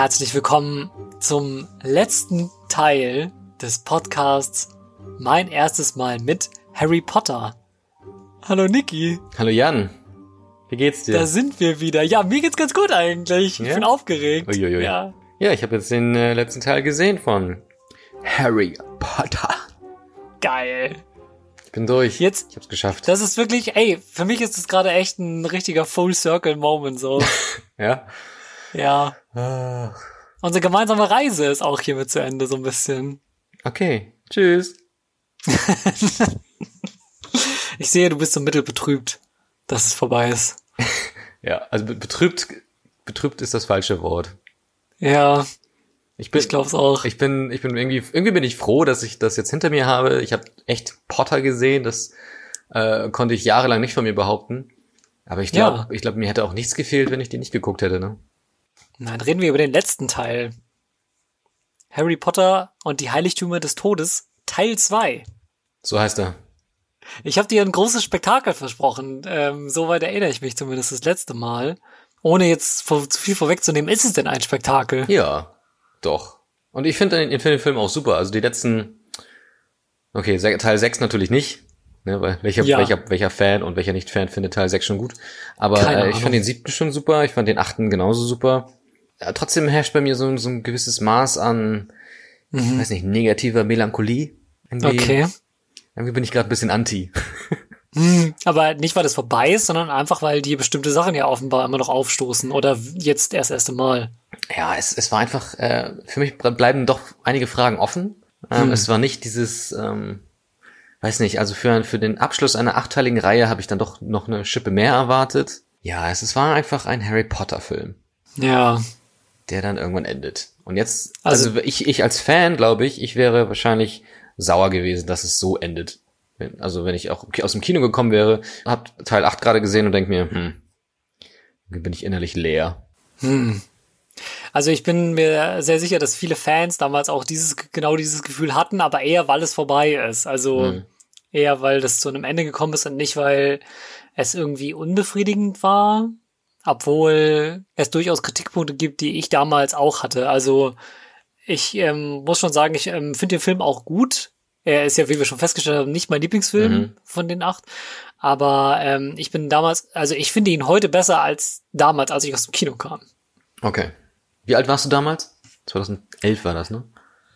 herzlich willkommen zum letzten Teil des Podcasts Mein erstes Mal mit Harry Potter. Hallo Niki. Hallo Jan. Wie geht's dir? Da sind wir wieder. Ja, mir geht's ganz gut eigentlich. Ich Ja? bin aufgeregt. Uiuiui. Ja. Ja, ich habe jetzt den äh, letzten Teil gesehen von Harry Potter. Geil. Ich bin durch. Jetzt- Ich hab's geschafft. Das ist wirklich, ey, für mich ist das gerade echt ein richtiger Full Circle Moment so. ja. ja. Ah, Unsere gemeinsame Reise ist auch hiermit zu Ende so ein bisschen. Okay. Tschüss. Ich sehe, du bist so mittelbetrübt, dass es vorbei ist. Ja, also be- betrübt, betrübt ist das falsche Wort. Ja, Ich bin, ich glaub's auch. ich bin, ich bin irgendwie, irgendwie bin ich froh, dass ich das jetzt hinter mir habe. Ich habe echt Potter gesehen, das äh, konnte ich jahrelang nicht von mir behaupten. Aber ich glaube, Ja. ich glaube, mir hätte auch nichts gefehlt, wenn ich die nicht geguckt hätte, ne? Nein, reden wir über den letzten Teil. Harry Potter und die Heiligtümer des Todes, Teil 2. So heißt er. Ich habe dir ein großes Spektakel versprochen. Ähm, soweit erinnere ich mich zumindest das letzte Mal. Ohne jetzt vor, zu viel vorwegzunehmen, ist es denn ein Spektakel? Ja, doch. Und ich finde den, find den Film auch super. Also die letzten, okay, Teil 6 natürlich nicht, ne, weil welcher, Ja. welcher, welcher Fan und welcher Nicht-Fan findet Teil 6 schon gut. Aber äh, ich fand den siebten schon super, ich fand den achten genauso super. Ja, trotzdem herrscht bei mir so, ein- so ein gewisses Maß an, ich weiß nicht, negativer Melancholie. Irgendwie, Mhm. Okay. irgendwie bin ich gerade ein bisschen anti. Hm, aber nicht, weil es vorbei ist, sondern einfach, weil die bestimmte Sachen ja offenbar immer noch aufstoßen. Oder jetzt erst das erste Mal. Ja, es, es war einfach, äh, für mich bleiben doch einige Fragen offen. Ähm, Hm. Es war nicht dieses, ähm, weiß nicht, also für, für den Abschluss einer achtteiligen Reihe habe ich dann doch noch eine Schippe mehr erwartet. Ja, es, es war einfach ein Harry Potter Film, Ja. Der dann irgendwann endet. Und jetzt, Also- also, ich, ich als Fan, glaube ich, ich wäre wahrscheinlich sauer gewesen, dass es so endet. Also wenn ich auch aus dem Kino gekommen wäre, hab Teil 8 gerade gesehen und denk mir, hm, bin ich innerlich leer. Also ich bin mir sehr sicher, dass viele Fans damals auch dieses genau dieses Gefühl hatten, aber eher weil es vorbei ist. Also Hm. eher weil das zu einem Ende gekommen ist und nicht weil es irgendwie unbefriedigend war, obwohl es durchaus Kritikpunkte gibt, die ich damals auch hatte. Also ich ähm, muss schon sagen, ich ähm, finde den Film auch gut. Er ist ja, wie wir schon festgestellt haben, nicht mein Lieblingsfilm Mhm. von den acht. Aber ähm, ich bin damals, also ich finde ihn heute besser als damals, als ich aus dem Kino kam. Okay. Wie alt warst du damals? 2011 war das, ne?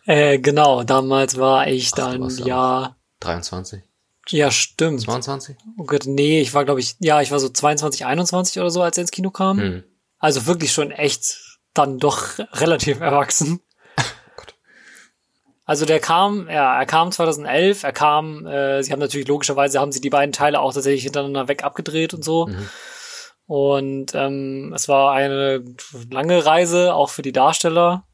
Äh, genau, damals war ich Ach, dann, warst ja, 23? Ja, stimmt. 22? Oh Gott, nee, ich war, glaube ich, ja, ich war so 22, 21 oder so, als er ins Kino kam. Hm. Also wirklich schon echt dann doch relativ erwachsen. Also der kam, ja, er kam 2011, er kam, äh, sie haben natürlich logischerweise, haben sie die beiden Teile auch tatsächlich hintereinander weg abgedreht und so. Mhm. Und ähm, es war eine lange Reise, auch für die Darsteller.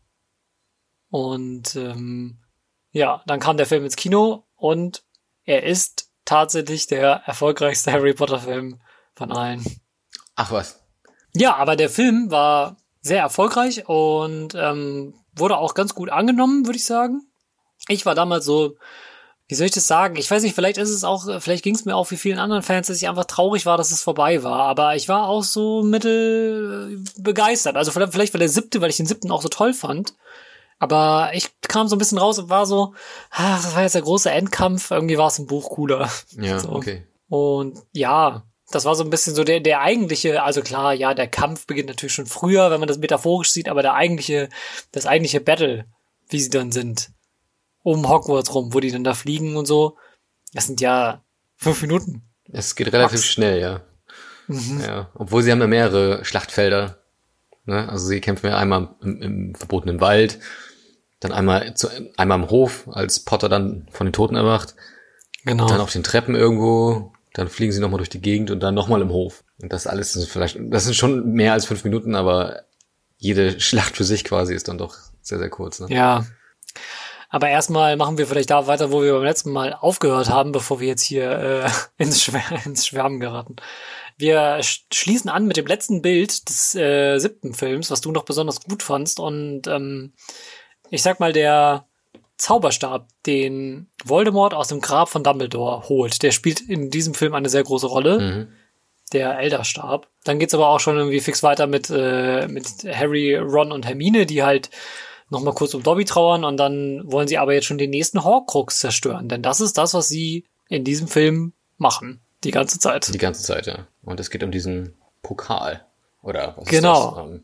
Und ähm, ja, dann kam der Film ins Kino und er ist tatsächlich der erfolgreichste Harry Potter Film von allen. Ach was. Ja, aber der Film war sehr erfolgreich und ähm, wurde auch ganz gut angenommen, würde ich sagen. Ich war damals so, wie soll ich das sagen? Ich weiß nicht, vielleicht ist es auch, vielleicht ging es mir auch wie vielen anderen Fans, dass ich einfach traurig war, dass es vorbei war. Aber ich war auch so mittel begeistert. Also vielleicht, vielleicht war der siebte, weil ich den siebten auch so toll fand. Aber ich kam so ein bisschen raus und war so, ah, das war jetzt der große Endkampf. Irgendwie war es im Buch cooler. Ja, So. okay. Und ja, das war so ein bisschen so der, der eigentliche, also klar, ja, der Kampf beginnt natürlich schon früher, wenn man das metaphorisch sieht, aber der eigentliche, das eigentliche Battle, wie sie dann sind, um Hogwarts rum, wo die dann da fliegen und so, das sind ja fünf Minuten. Es geht relativ Max. schnell, ja. Mhm. Ja. Obwohl sie haben ja mehrere Schlachtfelder. Ne? Also sie kämpfen ja einmal im, im verbotenen Wald, dann einmal, zu, einmal im Hof, als Potter dann von den Toten erwacht, Genau. dann auf den Treppen irgendwo, dann fliegen sie nochmal durch die Gegend und dann nochmal im Hof. Und das alles ist vielleicht, das sind schon mehr als fünf Minuten, aber jede Schlacht für sich quasi ist dann doch sehr, sehr kurz. Ne? Ja. Aber erstmal machen wir vielleicht da weiter, wo wir beim letzten Mal aufgehört haben, bevor wir jetzt hier äh, ins, Schwär ins Schwärmen geraten. Wir sch schließen an mit dem letzten Bild des äh, siebten Films, was du noch besonders gut fandst. Und ähm, ich sag mal, der Zauberstab, den Voldemort aus dem Grab von Dumbledore holt, der spielt in diesem Film eine sehr große Rolle. Mhm. der Elderstab. Dann geht's aber auch schon irgendwie fix weiter mit, äh, mit Harry, Ron und Hermine, die halt noch mal kurz um Dobby trauern und dann wollen sie aber jetzt schon den nächsten Horcrux zerstören, denn das ist das, was sie in diesem Film machen. Die ganze Zeit. Die ganze Zeit, ja. Und es geht um diesen Pokal. Oder was Genau. ist das? Ähm,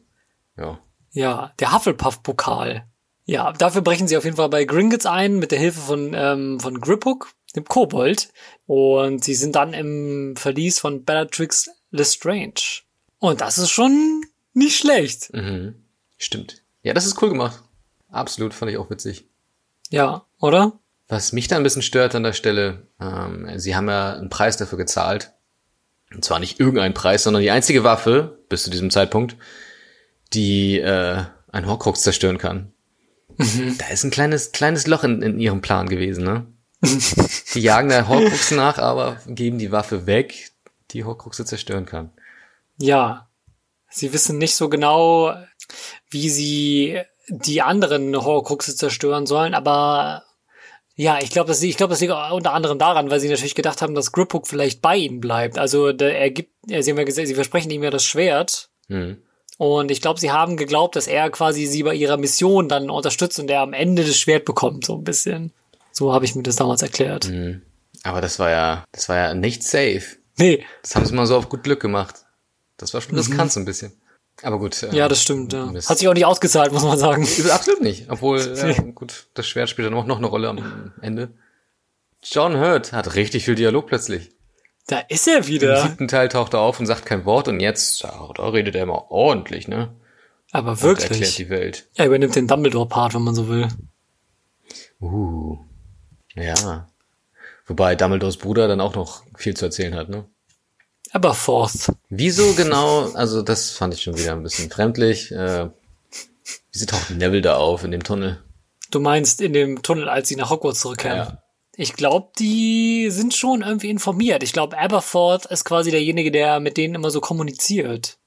ja. Ja, der Hufflepuff-Pokal. Ja, dafür brechen sie auf jeden Fall bei Gringotts ein mit der Hilfe von, ähm, von Griphook, dem Kobold. Und sie sind dann im Verlies von Bellatrix Lestrange. Und das ist schon nicht schlecht. Mhm. Stimmt. Ja, das ist cool gemacht. Absolut, fand ich auch witzig. Ja, oder? Was mich da ein bisschen stört an der Stelle, ähm, sie haben ja einen Preis dafür gezahlt. Und zwar nicht irgendein Preis, sondern die einzige Waffe, bis zu diesem Zeitpunkt, die äh, ein Horcrux zerstören kann. Da ist ein kleines, kleines Loch in, in ihrem Plan gewesen, ne? die jagen der Horcrux nach, aber geben die Waffe weg, die Horcruxe zerstören kann. Ja. Sie wissen nicht so genau, wie sie die anderen Horcruxe zerstören sollen, aber ja, ich glaube, das, ich glaube, das liegt unter anderem daran, weil sie natürlich gedacht haben, dass Griphook vielleicht bei ihnen bleibt. Also der, er gibt, sie haben ja gesagt, sie versprechen ihm ja das Schwert. Hm. Und ich glaube, sie haben geglaubt, dass er quasi sie bei ihrer Mission dann unterstützt und er am Ende das Schwert bekommt, so ein bisschen. So habe ich mir das damals erklärt. Hm. Aber das war ja, das war ja nicht safe. Nee, Das haben sie mal so auf gut Glück gemacht. Das war schon riskant so ein bisschen. Aber gut. äh, ja, das stimmt. Ja. Hat sich auch nicht ausgezahlt, muss man sagen. Absolut nicht. Obwohl, ja, gut, das Schwert spielt dann auch noch eine Rolle am Ende. John Hurt hat richtig viel Dialog plötzlich. Da ist er Im wieder. siebten Teil taucht er auf und sagt kein Wort und jetzt, ja, da redet er immer ordentlich, ne? Aber Und erklärt wirklich. die Welt. Er übernimmt den Dumbledore-Part, wenn man so will. Uh. Ja. Wobei Dumbledores Bruder dann auch noch viel zu erzählen hat, ne? Aber Forth. Wieso genau, also das fand ich schon wieder ein bisschen fremdlich. Äh, wieso taucht Neville da auf in dem Tunnel? Du meinst in dem Tunnel, als sie nach Hogwarts zurückkehren. Ja. Ich glaube, die sind schon irgendwie informiert. Ich glaube, Aberforth ist quasi derjenige, der mit denen immer so kommuniziert.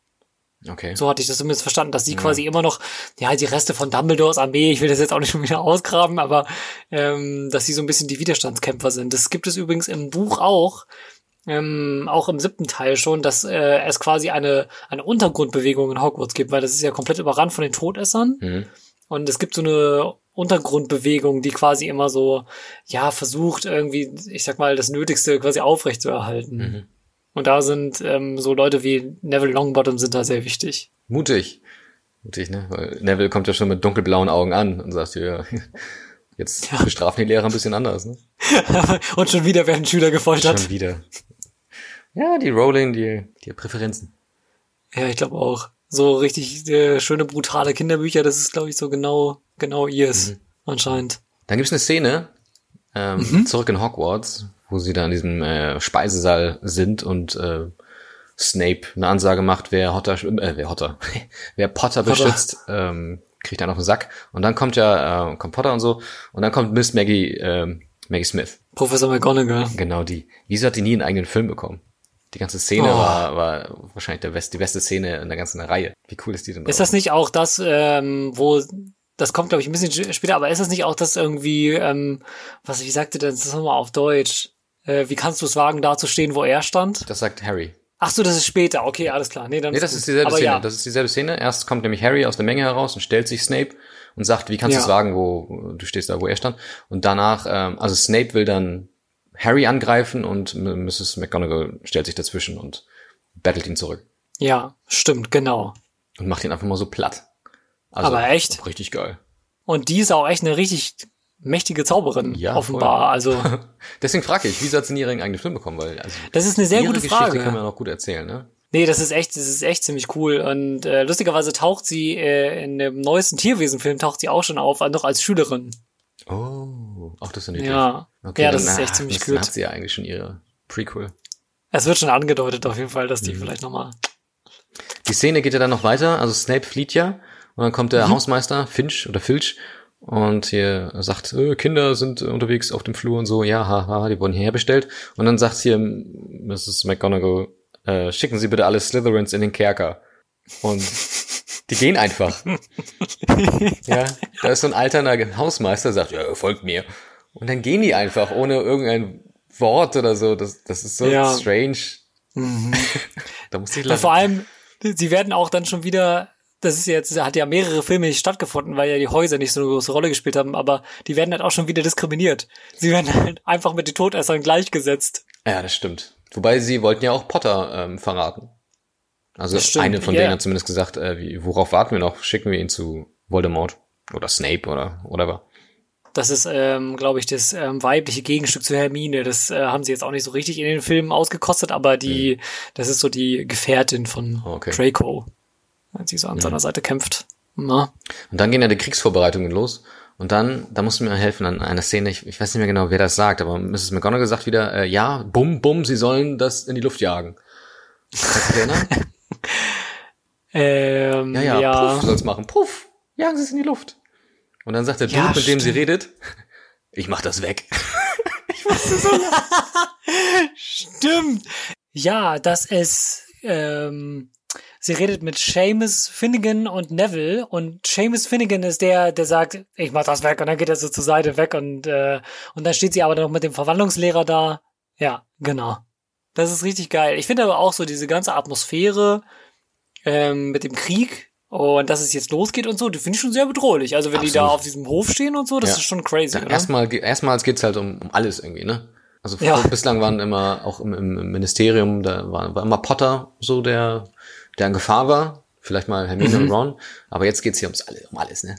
Okay. So hatte ich das zumindest verstanden, dass die quasi immer noch, ja, die Reste von Dumbledores Armee, ich will das jetzt auch nicht schon wieder ausgraben, aber ähm, dass sie so ein bisschen die Widerstandskämpfer sind. Das gibt es übrigens im Buch auch, ähm, auch im siebten Teil schon, dass äh, es quasi eine, eine Untergrundbewegung in Hogwarts gibt, weil das ist ja komplett überrannt von den Todessern. Mhm. Und es gibt so eine Untergrundbewegung, die quasi immer so, ja, versucht irgendwie, ich sag mal, das Nötigste quasi aufrechtzuerhalten. Mhm. Und da sind ähm, so Leute wie Neville Longbottom sind da sehr wichtig. Mutig. Mutig, ne? Weil Neville kommt ja schon mit dunkelblauen Augen an und sagt, ja, jetzt bestrafen die Lehrer ein bisschen anders, ne? Und schon wieder werden Schüler gefoltert. Schon wieder. Ja, die Rowling, die, die Präferenzen. Ja, ich glaube auch. So richtig äh, schöne, brutale Kinderbücher, das ist, glaube ich, so genau, genau ihrs, anscheinend. Dann gibt's eine Szene, ähm, zurück in Hogwarts, wo sie da in diesem äh, Speisesaal sind und äh, Snape eine Ansage macht, wer Hotter, äh, wer Hotter, wer Potter beschützt, ähm, kriegt einen auf den Sack. Und dann kommt ja, äh, kommt Potter und so, und dann kommt Miss Maggie, ähm, Maggie Smith. Professor McGonagall. Genau die. Wieso hat die nie einen eigenen Film bekommen? Die ganze Szene Oh. war, war wahrscheinlich der best, die beste Szene in der ganzen Reihe. Wie cool ist die denn? Ist das nicht auch das, ähm, wo, das kommt, glaube ich, ein bisschen später, aber ist das nicht auch das irgendwie, ähm, was, wie sagte denn das nochmal auf Deutsch? Äh, wie kannst du es wagen, da zu stehen, wo er stand? das sagt Harry. Ach so, das ist später. Okay, alles klar. Nee, dann Nee, das ist dieselbe aber Szene. Ja, Das ist dieselbe Szene. Erst kommt nämlich Harry aus der Menge heraus und stellt sich Snape und sagt, wie kannst du Ja. es wagen, wo du stehst da, wo er stand. Und danach, ähm, also Snape will dann Harry angreifen und Mrs. McGonagall stellt sich dazwischen und battelt ihn zurück ja, stimmt, genau. und macht ihn einfach mal so platt. Also, Aber echt? Richtig geil. Und die ist auch echt eine richtig mächtige Zauberin, Ja, offenbar. Also, Deswegen frage ich, wieso hat sie nie ihren eigenen Film bekommen? Weil also das ist eine sehr gute Geschichte Frage. kann man auch gut erzählen, ne? Nee, das ist echt, das ist echt ziemlich cool. Und äh, lustigerweise taucht sie äh, in dem neuesten Tierwesenfilm taucht sie auch schon auf, äh, noch als Schülerin. Oh, auch das ist ja niedlich. Ja, Okay, ja, das dann, ist echt ah, ziemlich dann gut. hat sie ja eigentlich schon ihre Prequel. Es wird schon angedeutet auf jeden Fall, dass Mhm. die vielleicht nochmal. Die Szene geht ja dann noch weiter, also Snape flieht ja und dann kommt der Hausmeister Finch oder Filch und hier sagt, äh, Kinder sind unterwegs auf dem Flur und so, ja, haha, die wurden hierher bestellt und dann sagt hier Mrs. McGonagall, äh, schicken Sie bitte alle Slytherins in den Kerker und die gehen einfach. ja, da ist so ein alterner Hausmeister, sagt, ja, folgt mir und dann gehen die einfach ohne irgendein Wort oder so, das, das ist so Ja. strange. Mhm. da musste ich Und lachen. vor allem, sie werden auch dann schon wieder, das ist jetzt, hat ja mehrere Filme nicht stattgefunden, weil ja die Häuser nicht so eine große Rolle gespielt haben, aber die werden halt auch schon wieder diskriminiert. Sie werden halt einfach mit den Todessern gleichgesetzt. Ja, das stimmt. Wobei sie wollten ja auch Potter ähm, verraten. Also stimmt, eine von ja. denen hat zumindest gesagt, äh, wie, worauf warten wir noch? Schicken wir ihn zu Voldemort oder Snape oder whatever. Das ist, ähm, glaube ich, das ähm, weibliche Gegenstück zu Hermine. Das äh, haben sie jetzt auch nicht so richtig in den Filmen ausgekostet, aber die, das ist so die Gefährtin von Oh, okay. Draco, als sie so an seiner Seite kämpft. Na? Und dann gehen ja die Kriegsvorbereitungen los. Und dann, da musst du mir helfen an einer Szene, ich, ich weiß nicht mehr genau, wer das sagt, aber Mrs. McGonagall sagt wieder, äh, ja, bum, bum, sie sollen das in die Luft jagen. Kannst du dich erinnern? Ähm, Ja, ja, ja, puff soll's machen. Puff, jagen sie es in die Luft. Und dann sagt der Ja, Dude, mit dem sie redet, ich mach das weg. Stimmt. Ja, dass es, ähm, sie redet mit Seamus Finnegan und Neville und Seamus Finnegan ist der, der sagt, ich mach das weg und dann geht er so zur Seite weg und, äh, und dann steht sie aber noch mit dem Verwandlungslehrer da. Ja, genau. Das ist richtig geil. Ich finde aber auch so diese ganze Atmosphäre, ähm, mit dem Krieg und dass es jetzt losgeht und so, die finde ich schon sehr bedrohlich. Also wenn die da Absolut. auf diesem Hof stehen und so, das Ja. ist schon crazy, Ja, erstmal, erstmals geht's halt um, um alles irgendwie, ne? Also Ja. bislang waren immer, auch im, im Ministerium, da war, war immer Potter so der, der in Gefahr war. Vielleicht mal Hermine Mhm. und Ron. Aber jetzt geht's hier ums alle, um alles, ne?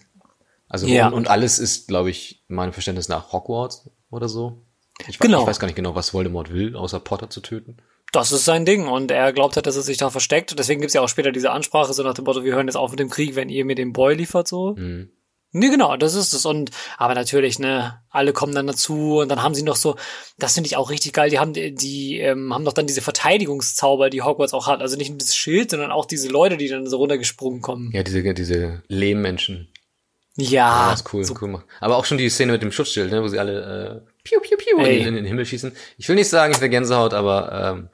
Also, Ja. und, und alles ist, glaube ich, meinem Verständnis nach Hogwarts oder so. Ich, weiß- Genau. ich weiß gar nicht genau, was Voldemort will, außer Potter zu töten. Das ist sein Ding und er glaubt halt, dass er sich da versteckt. Deswegen gibt's ja auch später diese Ansprache, so nach dem Motto, wir hören jetzt auf mit dem Krieg, wenn ihr mir den Boy liefert, so. Mhm. Nee, genau, das ist es. Und, aber natürlich, ne, alle kommen dann dazu und dann haben sie noch so, das finde ich auch richtig geil, die haben, die, die ähm, haben doch dann diese Verteidigungszauber, die Hogwarts auch hat. Also nicht nur das Schild, sondern auch diese Leute, die dann so runtergesprungen kommen. Ja, diese, diese Lehmmenschen. Ja, Ja, das ist cool, so, cool. Aber auch schon die Szene mit dem Schutzschild, ne, wo sie alle äh, piu, piu, piu in, Ey. in den Himmel schießen. Ich will nicht sagen, ich will Gänsehaut, aber ähm,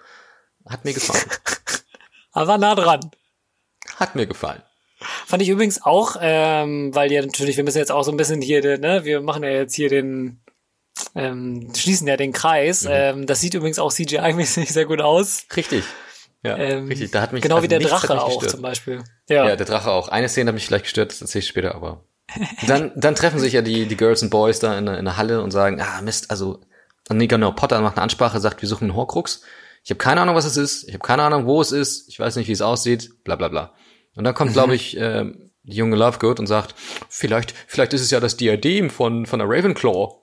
hat mir gefallen. aber nah dran. hat mir gefallen. Fand ich übrigens auch, ähm, weil ja natürlich, wir müssen jetzt auch so ein bisschen hier, ne, wir machen ja jetzt hier den, ähm, schließen ja den Kreis. Mhm. Ähm, das sieht übrigens auch CGI-mäßig sehr gut aus. Richtig. Ja, Ähm, richtig. Da hat mich genau also wie der Drache auch gestört. zum Beispiel. Ja. Ja, der Drache auch. Eine Szene hat mich vielleicht gestört, das erzähle ich später, aber. Dann, dann treffen sich ja die, die Girls und Boys da in der, in der Halle und sagen, ah, Mist, also, und nee, genau, Potter macht eine Ansprache, sagt, wir suchen einen Horcrux. Ich habe keine Ahnung, was es ist. Ich habe keine Ahnung, wo es ist. Ich weiß nicht, wie es aussieht. Bla, bla, bla. Und dann kommt, glaube ich, ähm, die junge Lovegood und sagt, vielleicht, vielleicht ist es ja das Diadem von, von der Ravenclaw.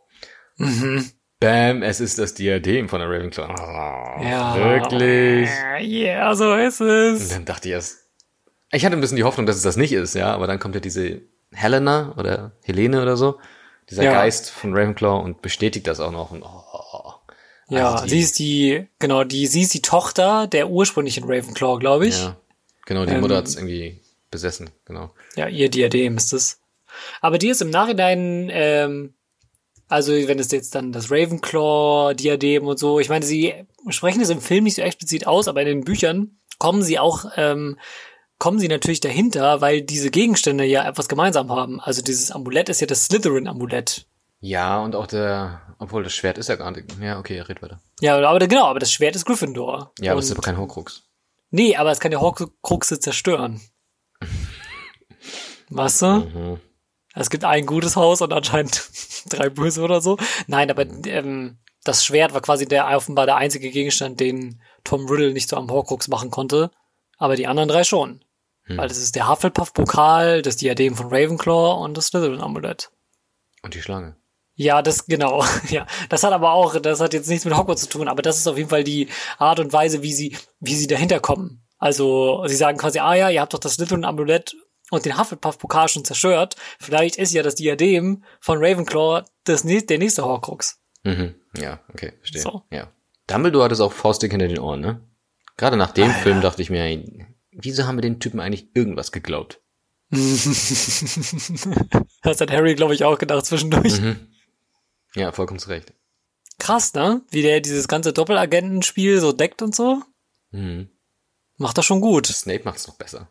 Mhm. Bam, es ist das Diadem von der Ravenclaw. Oh, Ja. Wirklich. Ja, so ist Und es. dann dachte ich erst, ich hatte ein bisschen die Hoffnung, dass es das nicht ist, ja, aber dann kommt ja diese Helena oder Helene oder so, dieser Ja. Geist von Ravenclaw und bestätigt das auch noch. Und, oh, Ja, also die- sie ist die, genau, die, sie ist die Tochter der ursprünglichen Ravenclaw, glaube ich. ja, genau, die Ähm, Mutter hat's irgendwie besessen, genau. Ja, ihr Diadem ist es. Aber die ist im Nachhinein, ähm, also wenn es jetzt dann das Ravenclaw-Diadem und so, ich meine, sie sprechen es im Film nicht so explizit aus, aber in den Büchern kommen sie auch, ähm, kommen sie natürlich dahinter, weil diese Gegenstände ja etwas gemeinsam haben. Also dieses Amulett ist ja das Slytherin-Amulett. Ja, und auch der, obwohl das Schwert ist ja gar nicht, ja, okay, red weiter. Ja, aber genau, aber das Schwert ist Gryffindor. Ja, aber es ist aber kein Horcrux. Nee, aber es kann die Horcruxe zerstören. Weißt du? Mhm. Es gibt ein gutes Haus und anscheinend drei böse oder so. Nein, aber ähm, das Schwert war quasi der offenbar der einzige Gegenstand, den Tom Riddle nicht so am Horcrux machen konnte. Aber die anderen drei schon. Hm. Weil das ist der Hufflepuff-Pokal, das Diadem von Ravenclaw und das Slytherin-Amulett. Und die Schlange. Ja, das genau. Ja, das hat aber auch, das hat jetzt nichts mit Hogwarts zu tun, aber das ist auf jeden Fall die Art und Weise, wie sie, wie sie dahinter kommen. Also sie sagen quasi, ah ja, ihr habt doch das Slytherin-Amulett und den Hufflepuff-Pokal schon zerstört. Vielleicht ist ja das Diadem von Ravenclaw das, der nächste Horcrux. Mhm. Ja, okay, verstehe. So. Ja. Dumbledore hat es auch faustdick hinter den Ohren, ne? Gerade nach dem Film dachte ich mir, wieso haben wir den Typen eigentlich irgendwas geglaubt? Das hat Harry, glaube ich, auch gedacht zwischendurch. Mhm. Ja, vollkommen zu Recht. Krass, ne? Wie der dieses ganze Doppelagentenspiel so deckt und so. Mhm. Macht das schon gut. Snape macht's noch besser.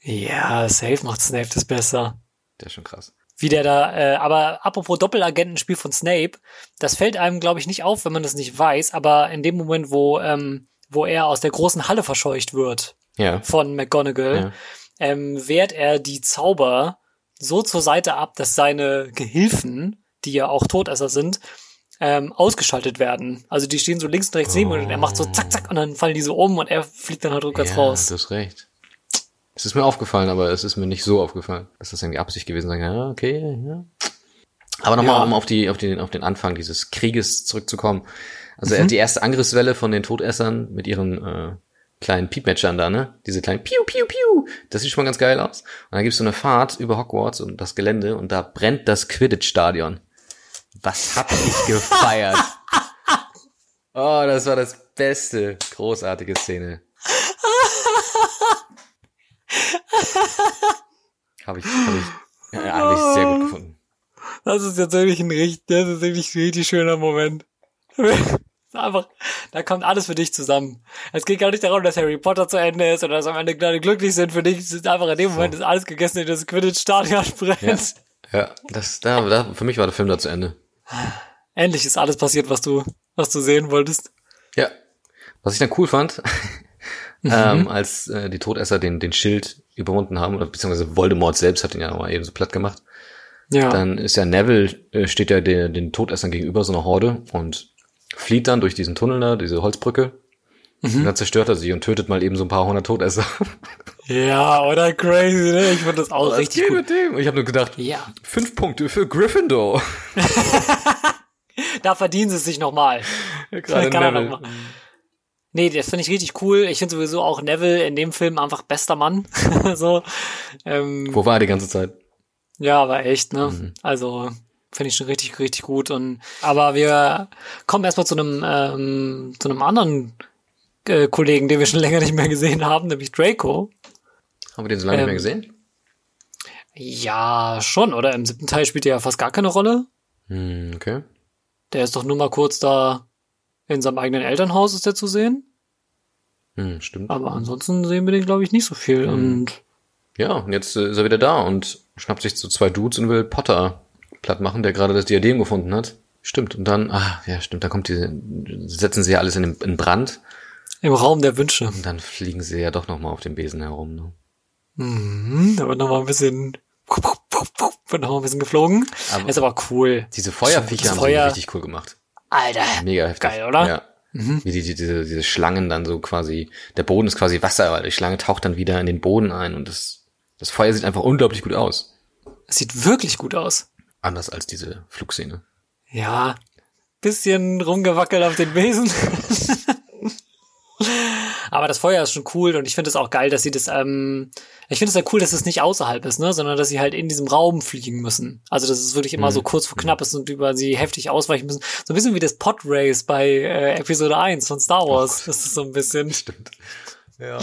Ja, safe macht Snape das besser. Der ist schon krass. wie der da, äh, aber apropos Doppelagentenspiel von Snape, das fällt einem, glaube ich, nicht auf, wenn man das nicht weiß, aber in dem Moment, wo, ähm, wo er aus der großen Halle verscheucht wird Ja. von McGonagall, Ja. ähm, wehrt er die Zauber so zur Seite ab, dass seine Gehilfen, die ja auch Todesser sind, ähm, ausgeschaltet werden. Also die stehen so links und rechts neben und er macht so zack, zack und dann fallen die so um und er fliegt dann halt rückwärts ja, raus. Du hast recht. Es ist mir aufgefallen, aber es ist mir nicht so aufgefallen. dass das irgendwie Absicht gewesen sein kann. Ja, okay, ja. Aber nochmal, Ja. um auf die, auf den, auf den Anfang dieses Krieges zurückzukommen. Also Mhm. die erste Angriffswelle von den Todessern mit ihren äh, kleinen Piepmatchern da, ne? Diese kleinen Piu, Piu, Piu. Das sieht schon mal ganz geil aus. Und dann gibt's so eine Fahrt über Hogwarts und das Gelände und da brennt das Quidditch-Stadion. Was hab ich gefeiert. Oh, das war das beste, großartige Szene. Habe ich, habe ich, ja, hab ich sehr gut gefunden. Das ist jetzt wirklich ein richtig, das ist wirklich ein richtig schöner Moment. Einfach, da kommt alles für dich zusammen. Es geht gar nicht darum, dass Harry Potter zu Ende ist oder dass am Ende alle glücklich sind für dich. Es ist einfach in dem Moment ist alles gegessen, in das Quidditch-Stadion brennt. Ja. Ja, das, da, da, für mich war der Film da zu Ende. Endlich ist alles passiert, was du, was du sehen wolltest. Ja. Was ich dann cool fand, ähm, als äh, die Todesser den, den Schild überwunden haben, oder beziehungsweise Voldemort selbst hat ihn ja noch mal eben so platt gemacht, Ja. dann ist ja Neville, äh, steht ja den, den Todessern gegenüber, so einer Horde, und flieht dann durch diesen Tunnel da, diese Holzbrücke, und dann zerstört er sie und tötet mal eben so ein paar hundert Todesser. ja, oder crazy, ne? Ich fand das auch Was richtig geht gut. mit dem? Ich habe nur gedacht, Ja. fünf Punkte für Gryffindor. Da verdienen sie es sich nochmal. Gerade Kann er Neville. noch mal. Nee, das finde ich richtig cool. Ich finde sowieso auch Neville in dem Film einfach bester Mann. so. Ähm, Wo war er die ganze Zeit? Ja, aber echt, ne? Mhm. Also finde ich schon richtig, richtig gut. Und aber wir kommen erstmal zu einem ähm, zu einem anderen äh, Kollegen, den wir schon länger nicht mehr gesehen haben, nämlich Draco. Haben wir den so lange nicht mehr Ähm, gesehen? Ja, schon, oder? Im siebten Teil spielt er ja fast gar keine Rolle. Hm, okay. Der ist doch nur mal kurz da in seinem eigenen Elternhaus ist der zu sehen. Hm, stimmt. Aber ansonsten sehen wir den, glaube ich, nicht so viel. Mhm. Und Ja, und jetzt äh, ist er wieder da und schnappt sich so zwei Dudes und will Potter platt machen, der gerade das Diadem gefunden hat. Stimmt. Und dann, ah, ja, stimmt, da kommt diese, setzen sie ja alles in, den- in Brand im Raum der Wünsche. und dann fliegen sie ja doch nochmal auf dem Besen herum. Ne? Mhm, da wird noch mal ein bisschen wird noch mal ein bisschen geflogen. Aber- ist aber cool. Diese Feuerviecher haben Feuer- sie richtig cool gemacht. Alter. Mega heftig. Geil, oder? Ja. Wie die, die, diese, diese Schlangen dann so quasi, der Boden ist quasi Wasser, weil die Schlange taucht dann wieder in den Boden ein und das, das Feuer sieht einfach unglaublich gut aus. Es sieht wirklich gut aus. Anders als diese Flugszene. Ja, bisschen rumgewackelt auf den Besen. Aber das Feuer ist schon cool und ich finde es auch geil, dass sie das, ähm, ich finde es ja cool, dass es nicht außerhalb ist, ne, sondern dass sie halt in diesem Raum fliegen müssen. Also, dass es wirklich immer so kurz vor knapp ist und über sie heftig ausweichen müssen. So ein bisschen wie das Podrace bei äh, Episode 1 von Star Wars. das ist so ein bisschen. Stimmt. Ja.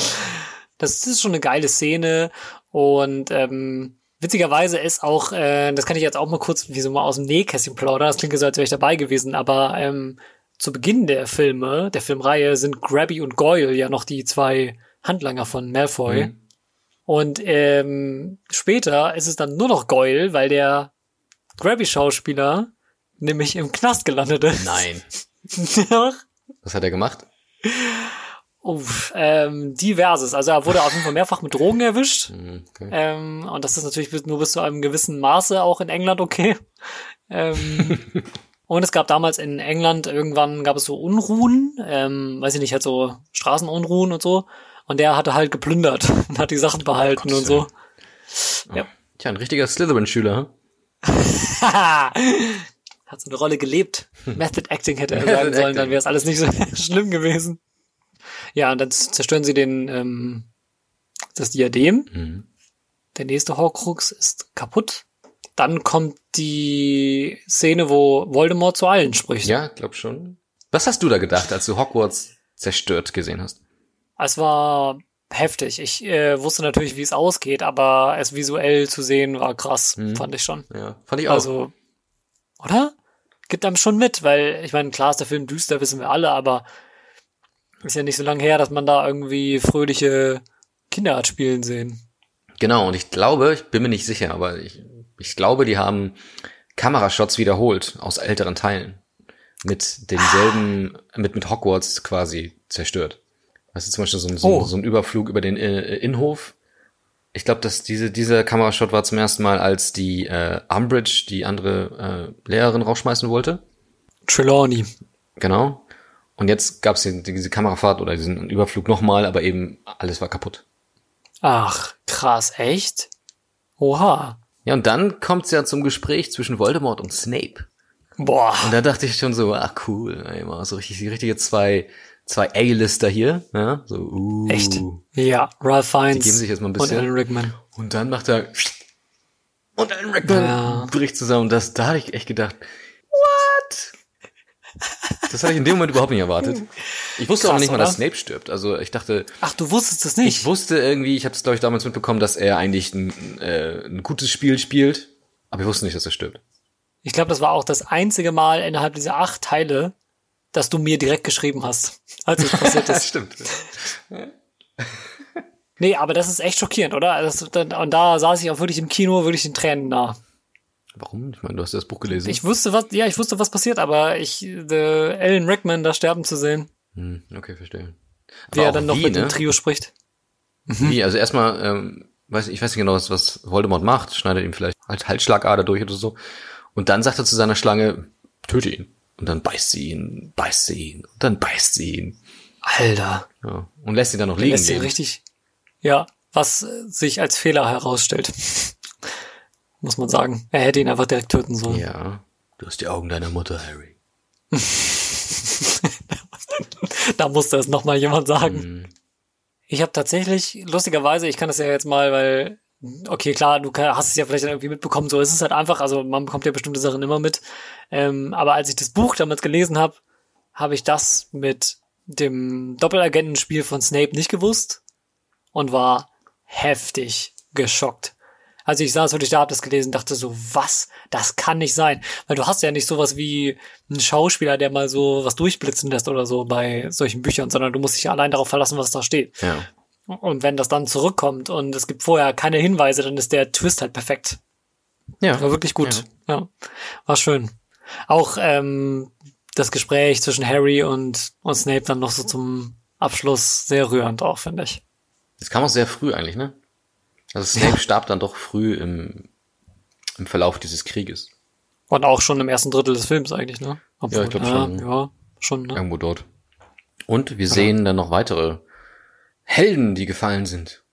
Das ist schon eine geile Szene und ähm, witzigerweise ist auch, äh, das kann ich jetzt auch mal kurz wie so mal aus dem Nähkästchen plaudern, das klingt so, als wäre ich dabei gewesen, aber ähm, zu Beginn der Filme, der Filmreihe, sind Grabby und Goyle ja noch die zwei Handlanger von Malfoy. Mhm. Und ähm, später ist es dann nur noch Goyle, weil der Grabby-Schauspieler nämlich im Knast gelandet ist. Nein. Was hat er gemacht? Uff, ähm, diverses. Also er wurde auf jeden Fall mehrfach mit Drogen erwischt. Hm, Okay. Ähm, und das ist natürlich nur bis zu einem gewissen Maße auch in England okay. Ähm, und es gab damals in England, irgendwann gab es so Unruhen, ähm, weiß ich nicht, halt so Straßenunruhen und so. Und der hatte halt geplündert und hat die Sachen behalten Gottes und so. Tja, ein richtiger Slytherin-Schüler. hm? Hat so eine Rolle gelebt. Method Acting hätte er sagen sollen, dann wäre es alles nicht so schlimm gewesen. Ja, und dann zerstören sie den, ähm, das Diadem. Mhm. Der nächste Horcrux ist kaputt. Dann kommt die Szene, wo Voldemort zu allen spricht. Ja, glaub schon. Was hast du da gedacht, als du Hogwarts zerstört gesehen hast? Es war heftig. Ich äh, wusste natürlich, wie es ausgeht, aber es visuell zu sehen war krass, Mhm. fand ich schon. Ja, fand ich auch. Also, oder? Gibt einem schon mit, weil ich meine, klar ist der Film düster, wissen wir alle, aber ist ja nicht so lange her, dass man da irgendwie fröhliche Kinder hat spielen sehen. Genau, und ich glaube, ich bin mir nicht sicher, aber ich, ich glaube, die haben Kamerashots wiederholt aus älteren Teilen. Mit denselben, mit, mit Hogwarts quasi zerstört. Weißt du, zum Beispiel so, ein- so, Oh. so ein Überflug über den äh, Innenhof. Ich glaube, dass diese, dieser Kamerashot war zum ersten Mal, als die äh, Umbridge die andere äh, Lehrerin rausschmeißen wollte. Trelawney. Genau. Und jetzt gab es diese Kamerafahrt oder diesen Überflug nochmal, aber eben alles war kaputt. Ach, krass, echt? Oha. Ja, und dann kommt's ja zum Gespräch zwischen Voldemort und Snape. Boah. Und da dachte ich schon so, ach cool, mal so richtig, die richtige zwei, zwei A-Lister hier, ja, so, uh. Echt? Ja, Ralph Fiennes Die geben sich jetzt mal ein und bisschen. Alan Rickman. Und dann macht er und Alan Rickman Ja. bricht zusammen. Und das, da hatte ich echt gedacht? Das hatte ich in dem Moment überhaupt nicht erwartet. Ich wusste auch Krass, nicht mal, oder? dass Snape stirbt. Also ich dachte, Ach, du wusstest es nicht? ich wusste irgendwie, ich habe es glaube ich damals mitbekommen, dass er eigentlich ein, äh, ein gutes Spiel spielt, aber ich wusste nicht, dass er stirbt. Ich glaube, das war auch das einzige Mal innerhalb dieser acht Teile, dass du mir direkt geschrieben hast, als es passiert ist. stimmt. Nee, aber das ist echt schockierend, oder? Das, und da saß ich auch wirklich im Kino, wirklich den Tränen nah. Warum? Ich meine, du hast ja das Buch gelesen. Ich wusste, was, ja, ich wusste, was passiert, aber ich, äh, Alan Rickman da sterben zu sehen, hm, okay, verstehe. wie Aber er auch dann noch wie, mit ne? dem Trio spricht. Wie? Also erstmal, ähm, weiß ich weiß nicht genau, was, was Voldemort macht. Schneidet ihm vielleicht halt Halsschlagader durch oder so. Und dann sagt er zu seiner Schlange, töte ihn. Und dann beißt sie ihn, beißt sie ihn, und dann beißt sie ihn. Alter. Ja. Und lässt ihn dann noch liegen. Lässt ihn richtig, ja, was sich als Fehler herausstellt. Muss man sagen. Er hätte ihn einfach direkt töten sollen. Ja. Du hast die Augen deiner Mutter, Harry. Da musste es noch mal jemand sagen. Mhm. Ich habe tatsächlich, lustigerweise, ich kann das ja jetzt mal, weil, okay, klar, du hast es ja vielleicht dann irgendwie mitbekommen, so ist es halt einfach, also man bekommt ja bestimmte Sachen immer mit. Ähm, aber als ich das Buch damals gelesen habe, habe ich das mit dem Doppelagentenspiel von Snape nicht gewusst und war heftig geschockt. Also ich saß wirklich da, hab das gelesen, dachte so, was? Das kann nicht sein. Weil du hast ja nicht sowas wie einen Schauspieler, der mal so was durchblitzen lässt oder so bei solchen Büchern, sondern du musst dich ja allein darauf verlassen, was da steht. Ja. Und wenn das dann zurückkommt und es gibt vorher keine Hinweise, dann ist der Twist halt perfekt. Ja. War wirklich gut. Ja. War schön. Auch ähm, das Gespräch zwischen Harry und, und Snape dann noch so zum Abschluss sehr rührend auch, finde ich. Das kam auch sehr früh eigentlich, ne? Also Snape starb dann doch früh im, im Verlauf dieses Krieges. Und auch schon im ersten Drittel des Films eigentlich, ne? Ja, ich glaub schon. Ja, schon, ne? Irgendwo dort. Und wir sehen dann noch weitere Helden, die gefallen sind.